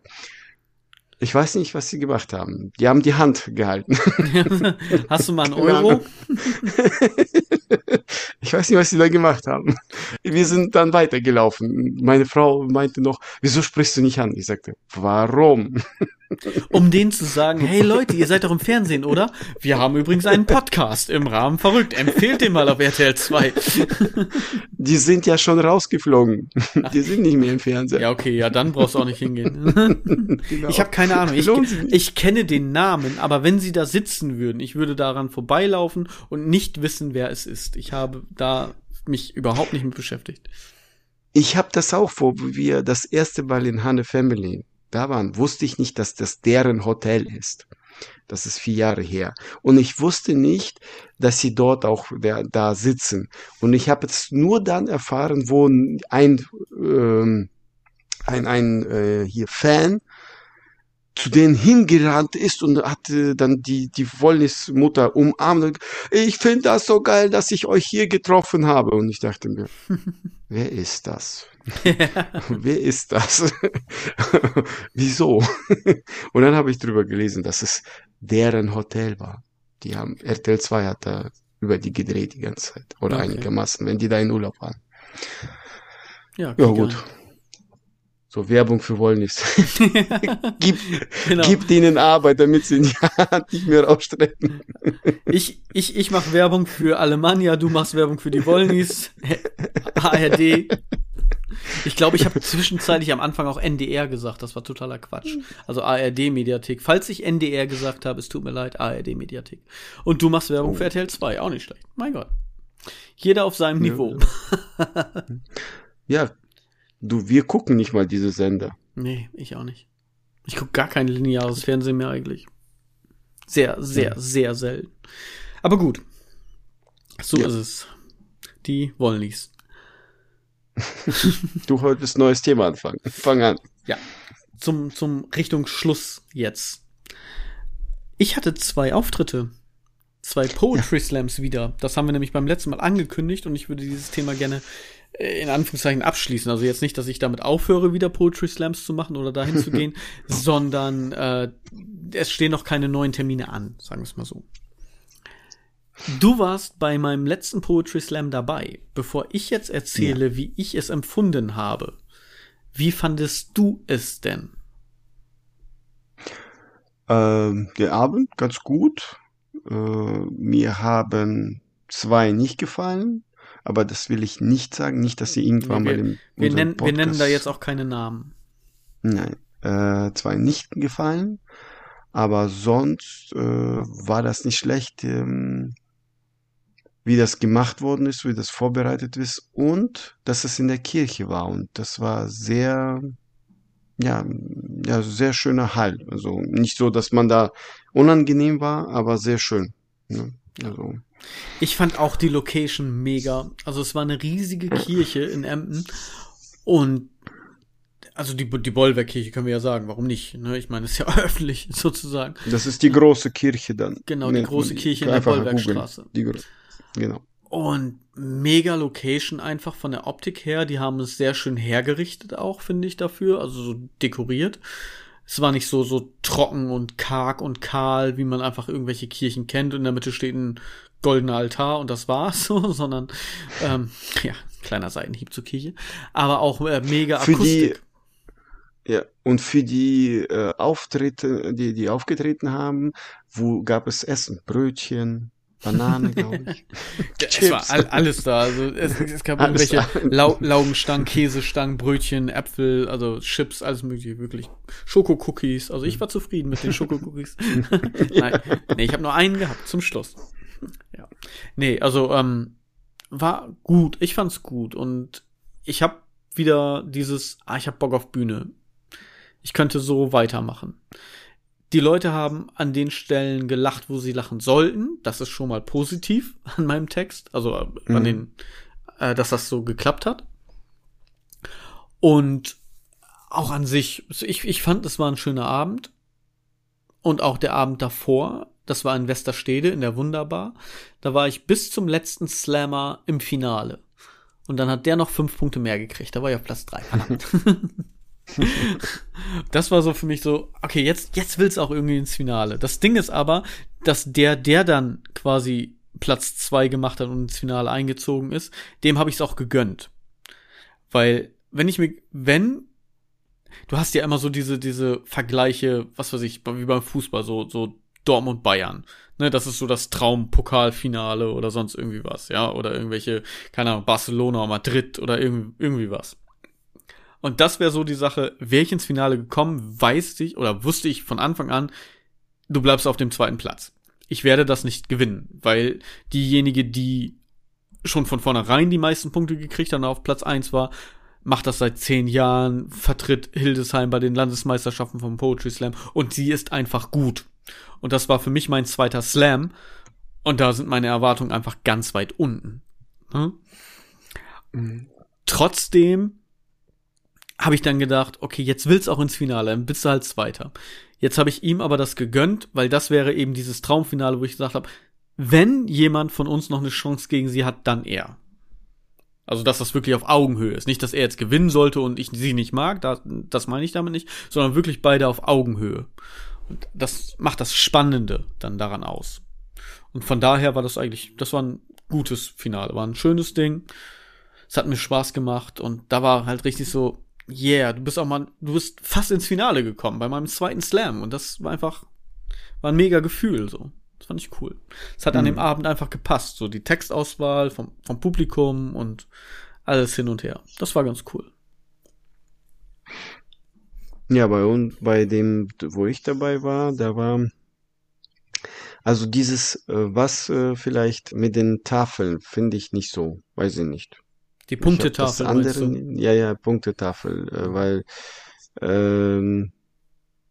Ich weiß nicht, was sie gemacht haben. Die haben die Hand gehalten. Hast du mal einen Euro? Ich weiß nicht, was sie da gemacht haben. Wir sind dann weitergelaufen. Meine Frau meinte noch, wieso sprichst du nicht an? Ich sagte, warum? Um denen zu sagen, hey Leute, ihr seid doch im Fernsehen, oder? Wir haben übrigens einen Podcast im Rahmen verrückt. Empfehlt den mal auf RTL 2. Die sind ja schon rausgeflogen. Die sind nicht mehr im Fernsehen. Ja, okay, ja, dann brauchst du auch nicht hingehen. Genau. Ich habe keine Ahnung. Ich, ich kenne den Namen, aber wenn sie da sitzen würden, ich würde daran vorbeilaufen und nicht wissen, wer es ist. Ich habe da mich überhaupt nicht mit beschäftigt. Ich habe das auch wo wir das erste Mal in Hanne Family da waren, wusste ich nicht, dass das deren Hotel ist. Das ist vier Jahre her. Und ich wusste nicht, dass sie dort auch da, da sitzen. Und ich habe es nur dann erfahren, wo ein, ähm, ein, ein äh, hier Fan zu denen hingerannt ist und hat äh, dann die, die Wollnis-Mutter umarmt. und, Ich finde das so geil, dass ich euch hier getroffen habe. Und ich dachte mir, wer ist das? Wer ist das? Wieso? Und dann habe ich drüber gelesen, dass es deren Hotel war. Die haben, RTL 2 hat da über die gedreht die ganze Zeit. Oder Okay. einigermaßen, wenn die da in Urlaub waren. Ja, Ja, gut. So Werbung für Wollnis. gib, Genau. gib denen Arbeit, damit sie die Hand nicht mehr rausstrecken. Ich, ich, ich mache Werbung für Alemannia, du machst Werbung für die Wollnis, ARD. Ich glaube, ich habe zwischenzeitlich am Anfang auch NDR gesagt, das war totaler Quatsch. Also ARD-Mediathek. Falls ich NDR gesagt habe, es tut mir leid, ARD-Mediathek. Und du machst Werbung Oh. für RTL 2, auch nicht schlecht. Mein Gott. Jeder auf seinem Ja. Niveau. Ja, du, wir gucken nicht mal diese Sender. Nee, ich auch nicht. Ich gucke gar kein lineares Fernsehen mehr eigentlich. Sehr, sehr, Ja. sehr selten. Aber gut. So Ja. ist es. Die Wollnis. Du wolltest ein neues Thema anfangen. Fang an. Ja. Zum, zum Richtung Schluss jetzt. Ich hatte zwei Auftritte. Zwei Poetry Slams wieder. Das haben wir nämlich beim letzten Mal angekündigt und ich würde dieses Thema gerne in Anführungszeichen abschließen. Also jetzt nicht, dass ich damit aufhöre, wieder Poetry Slams zu machen oder dahin zu gehen, sondern äh, es stehen noch keine neuen Termine an, sagen wir es mal so. Du warst bei meinem letzten Poetry Slam dabei. Bevor ich jetzt erzähle, wie ich es empfunden habe, wie fandest du es denn? Ähm, der Abend ganz gut. Äh, mir haben zwei nicht gefallen, aber das will ich nicht sagen. Nicht, dass sie irgendwann Nee, mal im Wir, nennen, wir nennen da Podcast- jetzt auch keine Namen. Nein, äh, zwei nicht gefallen, aber sonst äh, war das nicht schlecht, ähm, wie das gemacht worden ist, wie das vorbereitet ist und dass es in der Kirche war und das war sehr, ja, ja, sehr schöner Hall. Also nicht so, dass man da unangenehm war, aber sehr schön. Ne? Also, Ich fand auch die Location mega. Also es war eine riesige Kirche in Emden und also die, die Bollwerkkirche können wir ja sagen, warum nicht? Ne? Ich meine, es ist ja öffentlich sozusagen. Das ist die große Kirche dann. Genau, die große Kirche in der Bollwerkstraße. Die, genau. Und mega Location einfach von der Optik her. Die haben es sehr schön hergerichtet auch, finde ich, dafür. Also so dekoriert. Es war nicht so, so trocken und karg und kahl, wie man einfach irgendwelche Kirchen kennt. In der Mitte steht ein goldener Altar und das war's so, sondern ähm, ja, kleiner Seitenhieb zur Kirche. Aber auch äh, mega Für Akustik. Die, ja, und für die äh, Auftritte, die, die aufgetreten haben, wo gab es Essen? Brötchen, Banane, glaube ich. es war all, alles da. Also es, es gab alles irgendwelche Lau Laugenstangen, Käsestangen, Brötchen, Äpfel, also Chips, alles mögliche, wirklich. Schokocookies. Also ich war zufrieden mit den Schokocookies. Nein, nee, ich habe nur einen gehabt zum Schluss. Ja. Nee, also ähm, war gut. Ich fand's gut und ich habe wieder dieses, ah, ich hab Bock auf Bühne. Ich könnte so weitermachen. Die Leute haben an den Stellen gelacht, wo sie lachen sollten. Das ist schon mal positiv an meinem Text. Also äh, mhm. an den, äh, dass das so geklappt hat. Und auch an sich, ich, ich fand, es war ein schöner Abend. Und auch der Abend davor, das war in Westerstede in der Wunderbar. Da war ich bis zum letzten Slammer im Finale. Und dann hat der noch fünf Punkte mehr gekriegt. Da war ich auf Platz drei. das war so für mich so, okay, jetzt, jetzt will's auch irgendwie ins Finale. Das Ding ist aber, dass der, der dann quasi Platz zwei gemacht hat und ins Finale eingezogen ist, dem habe ich es auch gegönnt. Weil, wenn ich mir, wenn, du hast ja immer so diese, diese Vergleiche, was weiß ich, wie beim Fußball, so, so Dortmund Bayern. Ne, das ist so das Traumpokalfinale oder sonst irgendwie was, ja, oder irgendwelche, keine Ahnung, Barcelona, Madrid oder irgendwie, irgendwie was. Und das wäre so die Sache, wäre ich ins Finale gekommen, weiß ich oder wusste ich von Anfang an, du bleibst auf dem zweiten Platz. Ich werde das nicht gewinnen, weil diejenige, die schon von vornherein die meisten Punkte gekriegt hat und auf Platz eins war, macht das seit zehn Jahren, vertritt Hildesheim bei den Landesmeisterschaften vom Poetry Slam und sie ist einfach gut. Und das war für mich mein zweiter Slam. Und da sind meine Erwartungen einfach ganz weit unten. Hm? Mhm. Trotzdem habe ich dann gedacht, okay, jetzt will's auch ins Finale, dann bist du halt Zweiter. Jetzt habe ich ihm aber das gegönnt, weil das wäre eben dieses Traumfinale, wo ich gesagt habe, wenn jemand von uns noch eine Chance gegen sie hat, dann er. Also, dass das wirklich auf Augenhöhe ist. Nicht, dass er jetzt gewinnen sollte und ich sie nicht mag, das, das meine ich damit nicht, sondern wirklich beide auf Augenhöhe. Und das macht das Spannende dann daran aus. Und von daher war das eigentlich, das war ein gutes Finale, war ein schönes Ding. Es hat mir Spaß gemacht und da war halt richtig so, yeah, du bist auch mal, du bist fast ins Finale gekommen bei meinem zweiten Slam und das war einfach, war ein mega Gefühl, so. Das fand ich cool. Es hat mhm. an dem Abend einfach gepasst, so die Textauswahl vom, vom Publikum und alles hin und her. Das war ganz cool. Ja, bei uns, bei dem, wo ich dabei war, da war, also dieses, äh, was äh, vielleicht mit den Tafeln finde ich nicht so, weiß ich nicht. Die Punktetafel. Andere, ja, ja, Punktetafel, äh, weil, ähm,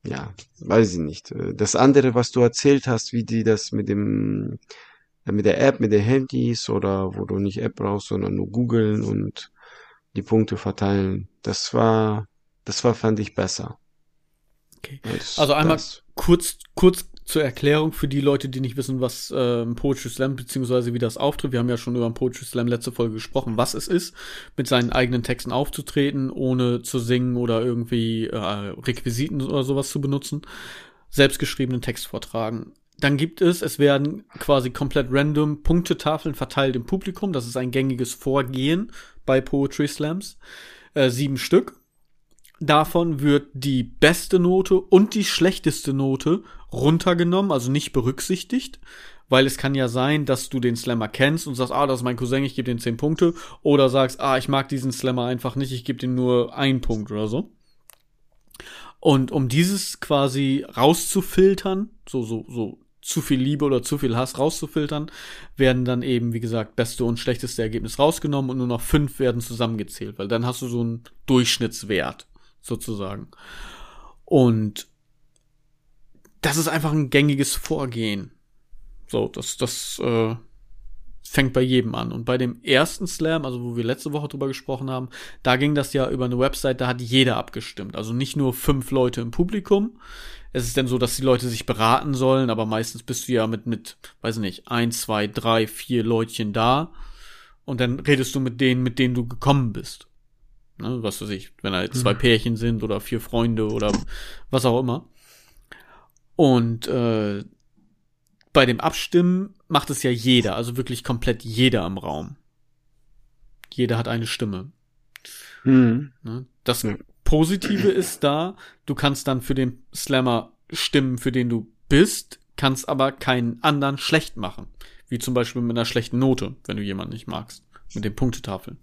ja, weiß ich nicht. Das andere, was du erzählt hast, wie die das mit dem, mit der App, mit den Handys oder wo du nicht App brauchst, sondern nur googeln und die Punkte verteilen, das war, das war, fand ich besser. Okay. also einmal das. kurz, kurz zur Erklärung für die Leute, die nicht wissen, was äh, Poetry Slam beziehungsweise wie das auftritt. Wir haben ja schon über Poetry Slam letzte Folge gesprochen, was es ist, mit seinen eigenen Texten aufzutreten, ohne zu singen oder irgendwie äh, Requisiten oder sowas zu benutzen. Selbstgeschriebenen Text vortragen. Dann gibt es, es werden quasi komplett random Punktetafeln verteilt im Publikum. Das ist ein gängiges Vorgehen bei Poetry Slams. Äh, sieben Stück. Davon wird die beste Note und die schlechteste Note runtergenommen, also nicht berücksichtigt, weil es kann ja sein, dass du den Slammer kennst und sagst, ah, das ist mein Cousin, ich gebe den 10 Punkte, oder sagst, ah, ich mag diesen Slammer einfach nicht, ich gebe den nur einen Punkt oder so. Und um dieses quasi rauszufiltern, so, so, so zu viel Liebe oder zu viel Hass rauszufiltern, werden dann eben, wie gesagt, beste und schlechteste Ergebnis rausgenommen und nur noch fünf werden zusammengezählt, weil dann hast du so einen Durchschnittswert sozusagen. Und das ist einfach ein gängiges Vorgehen. So, das, das äh, fängt bei jedem an. Und bei dem ersten Slam, also wo wir letzte Woche drüber gesprochen haben, da ging das ja über eine Website, da hat jeder abgestimmt. Also nicht nur fünf Leute im Publikum. Es ist dann so, dass die Leute sich beraten sollen, aber meistens bist du ja mit, mit, weiß nicht, ein, zwei, drei, vier Leutchen da. Und dann redest du mit denen, mit denen du gekommen bist. Ne, was weiß ich, wenn halt zwei mhm. Pärchen sind oder vier Freunde oder was auch immer. Und äh, bei dem Abstimmen macht es ja jeder, also wirklich komplett jeder im Raum. Jeder hat eine Stimme. Mhm. Ne? Das Positive ist da, du kannst dann für den Slammer stimmen, für den du bist, kannst aber keinen anderen schlecht machen. Wie zum Beispiel mit einer schlechten Note, wenn du jemanden nicht magst. Mit den Punktetafeln.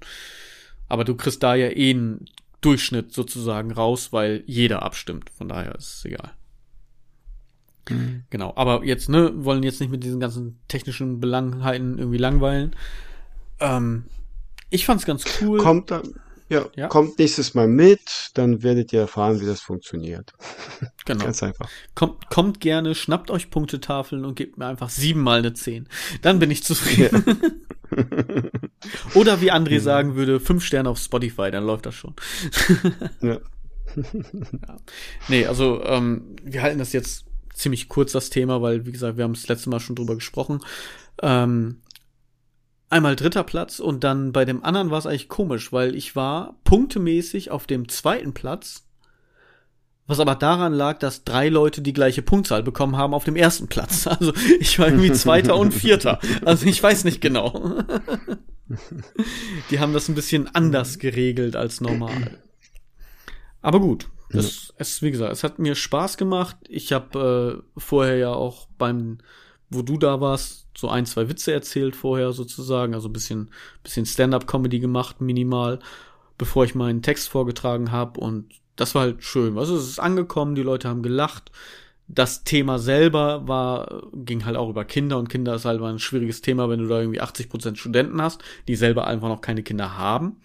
Aber du kriegst da ja eh einen Durchschnitt sozusagen raus, weil jeder abstimmt. Von daher ist es egal. Mhm. Genau, aber jetzt, ne, wollen jetzt nicht mit diesen ganzen technischen Belangenheiten irgendwie langweilen. Ähm, ich fand's ganz cool. Kommt dann, ja, ja, kommt nächstes Mal mit, dann werdet ihr erfahren, wie das funktioniert. Genau. Ganz einfach. Kommt, kommt gerne, schnappt euch Punktetafeln und gebt mir einfach siebenmal eine Zehn. Dann bin ich zufrieden. Ja. Oder wie André sagen würde, fünf Sterne auf Spotify, dann läuft das schon. ja. ja. Nee, also ähm, wir halten das jetzt ziemlich kurz das Thema, weil, wie gesagt, wir haben das letzte Mal schon drüber gesprochen. Ähm, einmal dritter Platz und dann bei dem anderen war es eigentlich komisch, weil ich war punktemäßig auf dem zweiten Platz, was aber daran lag, dass drei Leute die gleiche Punktzahl bekommen haben auf dem ersten Platz. Also ich war irgendwie Zweiter und Vierter. Also ich weiß nicht genau. Die haben das ein bisschen anders geregelt als normal. Aber gut, das, ja. es, wie gesagt, es hat mir Spaß gemacht. Ich habe äh, vorher ja auch beim, wo du da warst, so ein, zwei Witze erzählt vorher sozusagen, also bisschen, bisschen Stand-up-Comedy gemacht, minimal, bevor ich meinen Text vorgetragen habe und das war halt schön. Also es ist angekommen, die Leute haben gelacht. Das Thema selber war, ging halt auch über Kinder und Kinder ist halt ein schwieriges Thema, wenn du da irgendwie 80 Prozent Studenten hast, die selber einfach noch keine Kinder haben.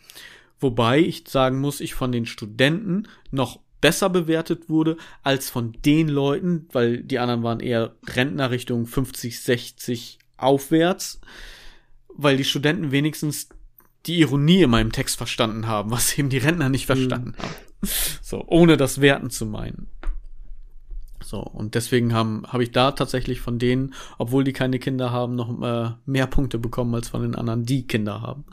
Wobei ich sagen muss, ich von den Studenten noch besser bewertet wurde als von den Leuten, weil die anderen waren eher Rentner Richtung 50, 60 aufwärts, weil die Studenten wenigstens die Ironie in meinem Text verstanden haben, was eben die Rentner nicht verstanden mhm. haben. So, ohne das Werten zu meinen. So, und deswegen habe ich da tatsächlich von denen, obwohl die keine Kinder haben, noch äh, mehr Punkte bekommen als von den anderen, die Kinder haben.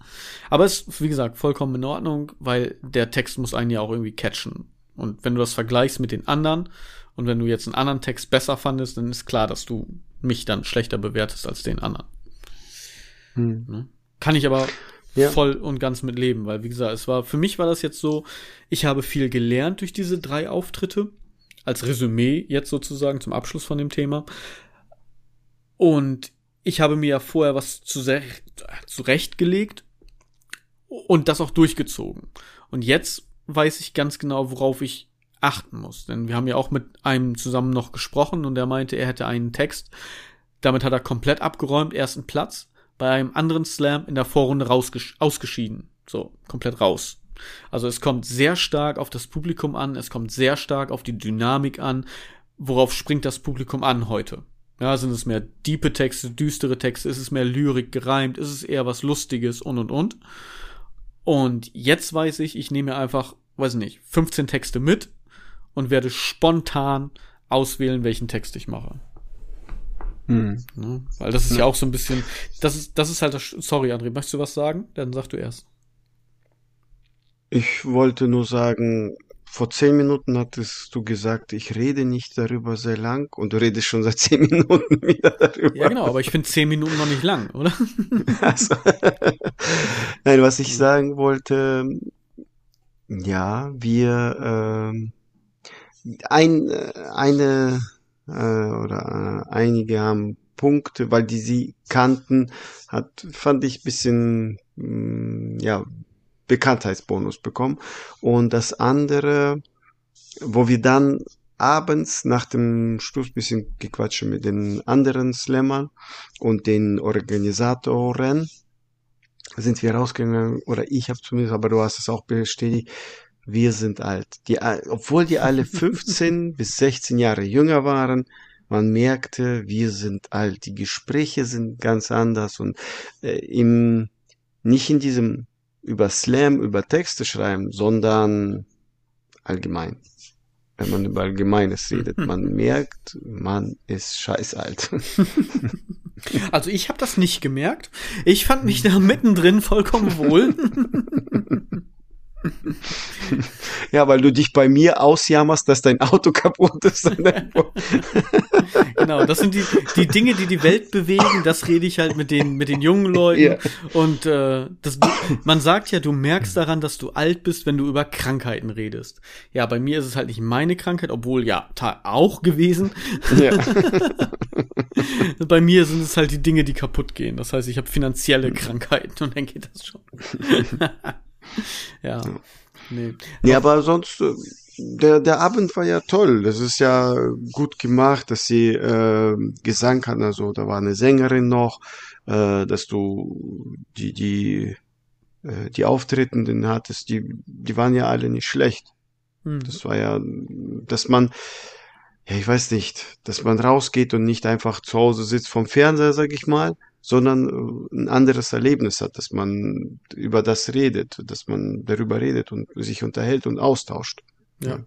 Aber es ist, wie gesagt, vollkommen in Ordnung, weil der Text muss einen ja auch irgendwie catchen. Und wenn du das vergleichst mit den anderen und wenn du jetzt einen anderen Text besser fandest, dann ist klar, dass du mich dann schlechter bewertest als den anderen. Hm. Ne? Kann ich aber ja. voll und ganz mit leben, weil wie gesagt, es war für mich war das jetzt so, ich habe viel gelernt durch diese drei Auftritte als Resümee jetzt sozusagen zum Abschluss von dem Thema. Und ich habe mir ja vorher was zurechtgelegt und das auch durchgezogen. Und jetzt weiß ich ganz genau, worauf ich achten muss. Denn wir haben ja auch mit einem zusammen noch gesprochen und der meinte, er hätte einen Text. Damit hat er komplett abgeräumt, ersten Platz. Bei einem anderen Slam in der Vorrunde ausgeschieden. So, komplett raus. Also es kommt sehr stark auf das Publikum an, es kommt sehr stark auf die Dynamik an. Worauf springt das Publikum an heute? Ja, sind es mehr diepe Texte, düstere Texte, ist es mehr Lyrik gereimt, ist es eher was Lustiges und und und. Und jetzt weiß ich, ich nehme einfach, weiß nicht, 15 Texte mit und werde spontan auswählen, welchen Text ich mache. Hm. Ne? Weil das ist ja. ja auch so ein bisschen, das ist, das ist halt das, sorry André, möchtest du was sagen? Dann sag du erst. Ich wollte nur sagen, vor zehn Minuten hattest du gesagt, ich rede nicht darüber sehr lang und du redest schon seit zehn Minuten wieder darüber. Ja, genau, aber ich finde zehn Minuten noch nicht lang, oder? Also, nein, was ich sagen wollte, ja, wir, äh, ein, eine äh, oder äh, einige haben Punkte, weil die sie kannten, hat, fand ich bisschen, mm, ja, Bekanntheitsbonus bekommen. Und das andere, wo wir dann abends nach dem Schluss bisschen gequatscht mit den anderen Slammern und den Organisatoren, sind wir rausgegangen, oder ich habe zumindest, aber du hast es auch bestätigt, wir sind alt. Die, obwohl die alle 15 bis 16 Jahre jünger waren, man merkte, wir sind alt, die Gespräche sind ganz anders und äh, im, nicht in diesem über Slam, über Texte schreiben, sondern allgemein. Wenn man über Allgemeines redet, man merkt, man ist scheiß alt. Also ich habe das nicht gemerkt. Ich fand mich da mittendrin vollkommen wohl. Ja, weil du dich bei mir ausjammerst, dass dein Auto kaputt ist. genau, das sind die, die Dinge, die die Welt bewegen. Das rede ich halt mit den, mit den jungen Leuten. Ja. Und äh, das, man sagt ja, du merkst daran, dass du alt bist, wenn du über Krankheiten redest. Ja, bei mir ist es halt nicht meine Krankheit, obwohl ja auch gewesen. Ja. bei mir sind es halt die Dinge, die kaputt gehen. Das heißt, ich habe finanzielle Krankheiten und dann geht das schon. ja. Nee. Nee, aber sonst, äh, der, der Abend war ja toll. Das ist ja gut gemacht, dass sie äh, Gesang hatten. Also da war eine Sängerin noch, äh, dass du die, die, äh, die Auftretenden hattest, die, die waren ja alle nicht schlecht. Mhm. Das war ja, dass man, ja, ich weiß nicht, dass man rausgeht und nicht einfach zu Hause sitzt vom Fernseher, sag ich mal, sondern äh, ein anderes Erlebnis hat, dass man über das redet, dass man darüber redet und sich unterhält und austauscht. Ja. ja.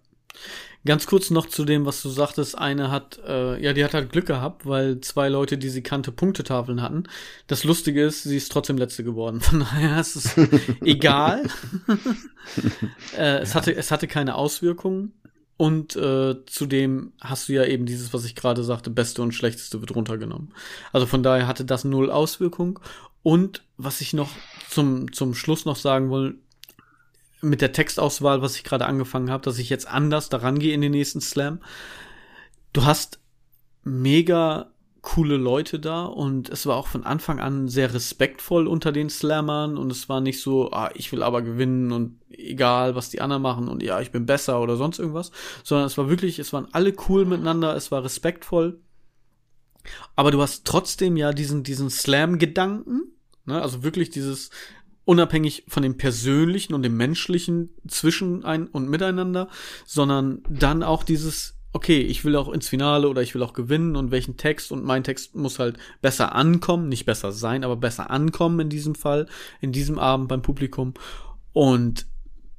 Ganz kurz noch zu dem, was du sagtest. Eine hat, äh, ja, die hat halt Glück gehabt, weil zwei Leute, die sie kannte, Punktetafeln hatten. Das Lustige ist, sie ist trotzdem letzte geworden. Von daher ist es egal. äh, es hatte, es hatte keine Auswirkungen. Und äh, zudem hast du ja eben dieses, was ich gerade sagte, Beste und Schlechteste wird runtergenommen. Also von daher hatte das null Auswirkung. Und was ich noch zum, zum Schluss noch sagen will, mit der Textauswahl, was ich gerade angefangen habe, dass ich jetzt anders daran gehe in den nächsten Slam. Du hast mega coole Leute da und es war auch von Anfang an sehr respektvoll unter den Slammern und es war nicht so, ah, ich will aber gewinnen und egal, was die anderen machen und ja, ich bin besser oder sonst irgendwas, sondern es war wirklich, es waren alle cool miteinander, es war respektvoll. Aber du hast trotzdem ja diesen, diesen Slam-Gedanken, ne, also wirklich dieses, unabhängig von dem persönlichen und dem menschlichen zwischen ein und miteinander, sondern dann auch dieses okay, ich will auch ins Finale oder ich will auch gewinnen und welchen Text und mein Text muss halt besser ankommen, nicht besser sein, aber besser ankommen in diesem Fall, in diesem Abend beim Publikum. Und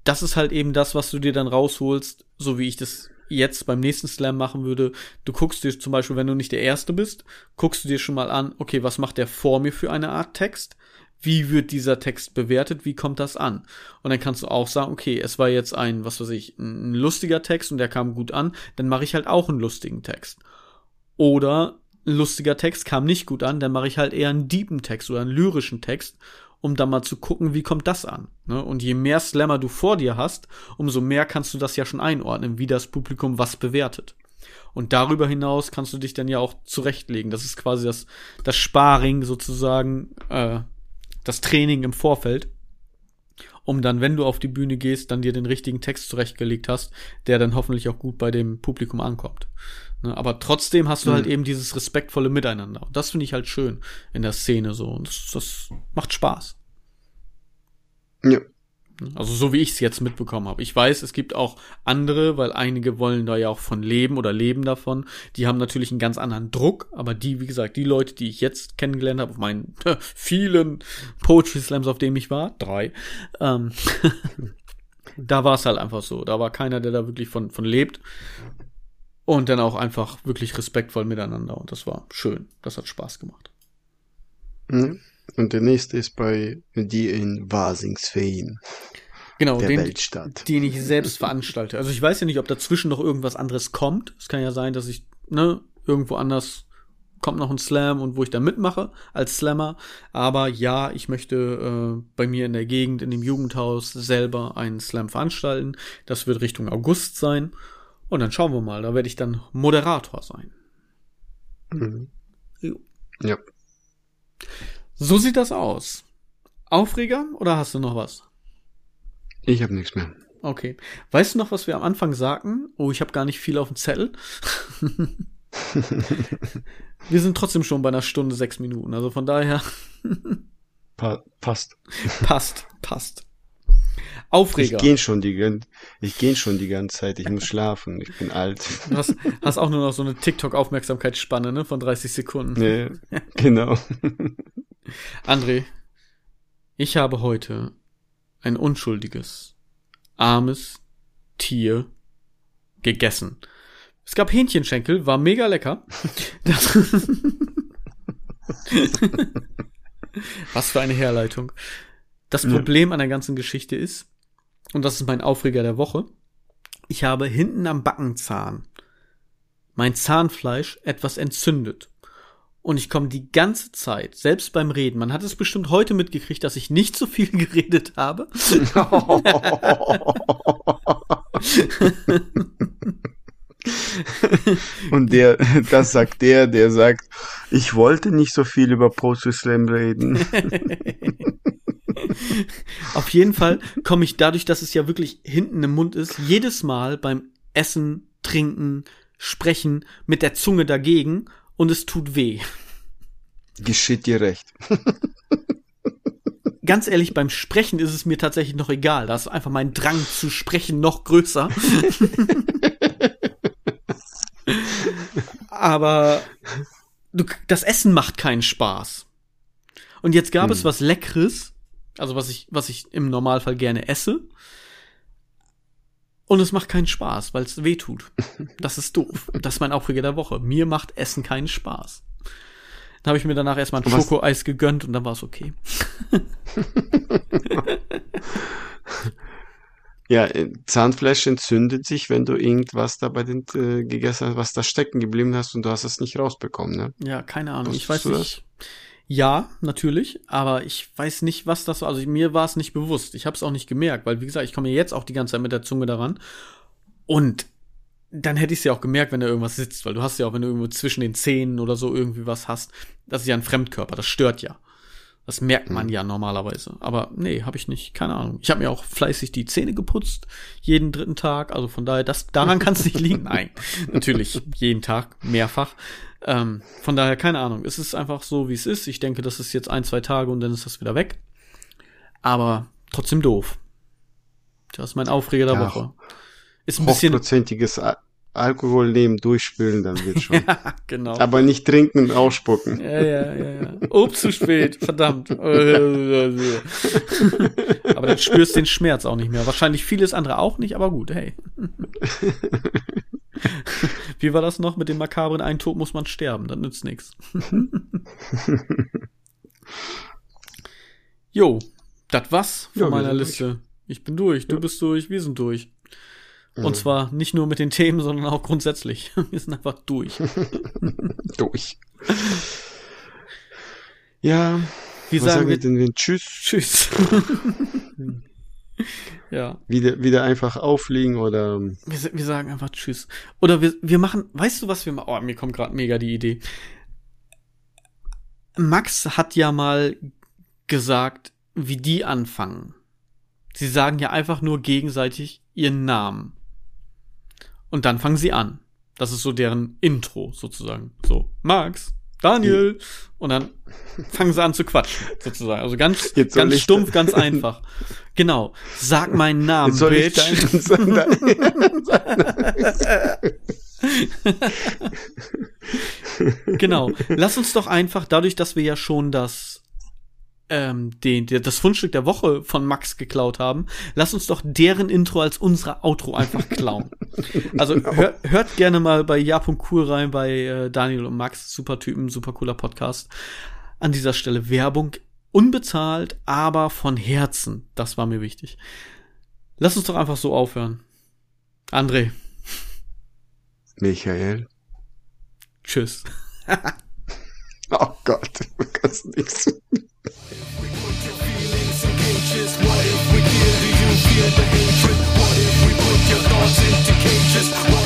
das ist halt eben das, was du dir dann rausholst, so wie ich das jetzt beim nächsten Slam machen würde. Du guckst dir zum Beispiel, wenn du nicht der Erste bist, guckst du dir schon mal an, okay, was macht der vor mir für eine Art Text? Wie wird dieser Text bewertet, wie kommt das an? Und dann kannst du auch sagen, okay, es war jetzt ein, was weiß ich, ein lustiger Text und der kam gut an, dann mache ich halt auch einen lustigen Text. Oder ein lustiger Text kam nicht gut an, dann mache ich halt eher einen deepen Text oder einen lyrischen Text, um dann mal zu gucken, wie kommt das an. Ne? Und je mehr Slammer du vor dir hast, umso mehr kannst du das ja schon einordnen, wie das Publikum was bewertet. Und darüber hinaus kannst du dich dann ja auch zurechtlegen. Das ist quasi das, das Sparring sozusagen, äh, das Training im Vorfeld, um dann, wenn du auf die Bühne gehst, dann dir den richtigen Text zurechtgelegt hast, der dann hoffentlich auch gut bei dem Publikum ankommt. Ne, aber trotzdem hast du halt mhm. halt eben dieses respektvolle Miteinander. Und das finde ich halt schön in der Szene so. Und das, das macht Spaß. Ja. Also so wie ich es jetzt mitbekommen habe. Ich weiß, es gibt auch andere, weil einige wollen da ja auch von leben oder leben davon. Die haben natürlich einen ganz anderen Druck, aber die, wie gesagt, die Leute, die ich jetzt kennengelernt habe, auf meinen vielen Poetry Slams, auf denen ich war, drei, ähm, da war es halt einfach so. Da war keiner, der da wirklich von, von lebt. Und dann auch einfach wirklich respektvoll miteinander. Und das war schön. Das hat Spaß gemacht. Mhm. Und der nächste ist bei die in Wasingsfeen. Genau, der den, Weltstadt. den ich selbst veranstalte. Also ich weiß ja nicht, ob dazwischen noch irgendwas anderes kommt. Es kann ja sein, dass ich, ne, irgendwo anders kommt noch ein Slam und wo ich da mitmache als Slammer. Aber ja, ich möchte äh, bei mir in der Gegend, in dem Jugendhaus selber einen Slam veranstalten. Das wird Richtung August sein. Und dann schauen wir mal. Da werde ich dann Moderator sein. Mhm. Ja. So sieht das aus. Aufreger oder hast du noch was? Ich habe nichts mehr. Okay. Weißt du noch, was wir am Anfang sagten? Oh, ich habe gar nicht viel auf dem Zettel. wir sind trotzdem schon bei einer Stunde sechs Minuten, also von daher. pa passt. passt, passt. Aufreger. Ich gehe schon die, ich gehe schon die ganze Zeit. Ich muss schlafen. Ich bin alt. Du hast, hast auch nur noch so eine TikTok-Aufmerksamkeitsspanne, ne, von 30 Sekunden. Nee, genau. André, ich habe heute ein unschuldiges, armes Tier gegessen. Es gab Hähnchenschenkel, war mega lecker. Was für eine Herleitung. Das Problem an der ganzen Geschichte ist, und das ist mein Aufreger der Woche, ich habe hinten am Backenzahn mein Zahnfleisch etwas entzündet. Und ich komme die ganze Zeit, selbst beim Reden, man hat es bestimmt heute mitgekriegt, dass ich nicht so viel geredet habe. Und der, das sagt der, der sagt, ich wollte nicht so viel über Poetry Slam reden. Auf jeden Fall komme ich dadurch, dass es ja wirklich hinten im Mund ist, jedes Mal beim Essen, Trinken, Sprechen mit der Zunge dagegen und es tut weh. Geschieht dir recht. Ganz ehrlich, beim Sprechen ist es mir tatsächlich noch egal. Da ist einfach mein Drang zu sprechen noch größer. Aber du, das Essen macht keinen Spaß. Und jetzt gab hm. es was Leckeres, also was ich, was ich im Normalfall gerne esse. Und es macht keinen Spaß, weil es weh tut. Das ist doof. Das ist mein Aufreger der Woche. Mir macht Essen keinen Spaß. Dann habe ich mir danach erstmal ein Schokoeis gegönnt und dann war es okay. Ja, äh, Zahnfleisch entzündet sich, wenn du irgendwas da bei den äh, gegessen hast, was da stecken geblieben hast und du hast es nicht rausbekommen, ne? Ja, keine Ahnung. ich weiß nicht. Das? Ja, natürlich, aber ich weiß nicht, was das war. Also mir war es nicht bewusst. Ich habe es auch nicht gemerkt, weil wie gesagt, ich komme jetzt auch die ganze Zeit mit der Zunge daran. Und dann hätte ich es ja auch gemerkt, wenn da irgendwas sitzt, weil du hast ja auch, wenn du irgendwo zwischen den Zähnen oder so irgendwie was hast, das ist ja ein Fremdkörper, das stört ja. Das merkt man mhm. ja normalerweise. Aber nee, habe ich nicht. Keine Ahnung. Ich habe mir auch fleißig die Zähne geputzt, jeden dritten Tag. Also von daher, das, daran kann es nicht liegen. Nein, natürlich jeden Tag, mehrfach. Ähm, von daher, keine Ahnung. Es ist einfach so, wie es ist. Ich denke, das ist jetzt ein, zwei Tage und dann ist das wieder weg. Aber trotzdem doof. Das ist mein Aufreger der ja, Woche. Ist ein bisschen. Alkohol nehmen, durchspülen, dann wird schon. ja, genau. Aber nicht trinken und ausspucken. Ja, ja, ja, ja. Oh, zu spät, verdammt. Aber dann spürst du den Schmerz auch nicht mehr. Wahrscheinlich vieles andere auch nicht, aber gut, hey. Wie war das noch mit dem makabren Ein Tod muss man sterben, dann nützt nichts. Jo, das was von jo, meiner Liste. Durch. Ich bin durch, du ja. bist durch, wir sind durch. Und mhm. zwar nicht nur mit den Themen, sondern auch grundsätzlich. Wir sind einfach durch. durch. Ja. Wie sagen, sagen wir denn? denn? Tschüss. Tschüss. ja. Wieder, wieder einfach aufliegen oder. Wir, wir sagen einfach Tschüss. Oder wir, wir machen, weißt du, was wir machen? Oh, mir kommt gerade mega die Idee. Max hat ja mal gesagt, wie die anfangen. Sie sagen ja einfach nur gegenseitig ihren Namen. Und dann fangen sie an. Das ist so deren Intro sozusagen. So, Max, Daniel. Und dann fangen sie an zu quatschen, sozusagen. Also ganz, Jetzt ganz stumpf, ganz einfach. Genau. Sag meinen Namen, Bitch. genau. Lass uns doch einfach, dadurch, dass wir ja schon das ähm, den, der, das Fundstück der Woche von Max geklaut haben, lass uns doch deren Intro als unsere Outro einfach klauen. also genau. hör, hört gerne mal bei ja.cool rein bei äh, Daniel und Max, super Typen, super cooler Podcast. An dieser Stelle Werbung unbezahlt, aber von Herzen. Das war mir wichtig. Lass uns doch einfach so aufhören. André. Michael. Tschüss. oh Gott, du kannst nichts. What if we put your thoughts into cages?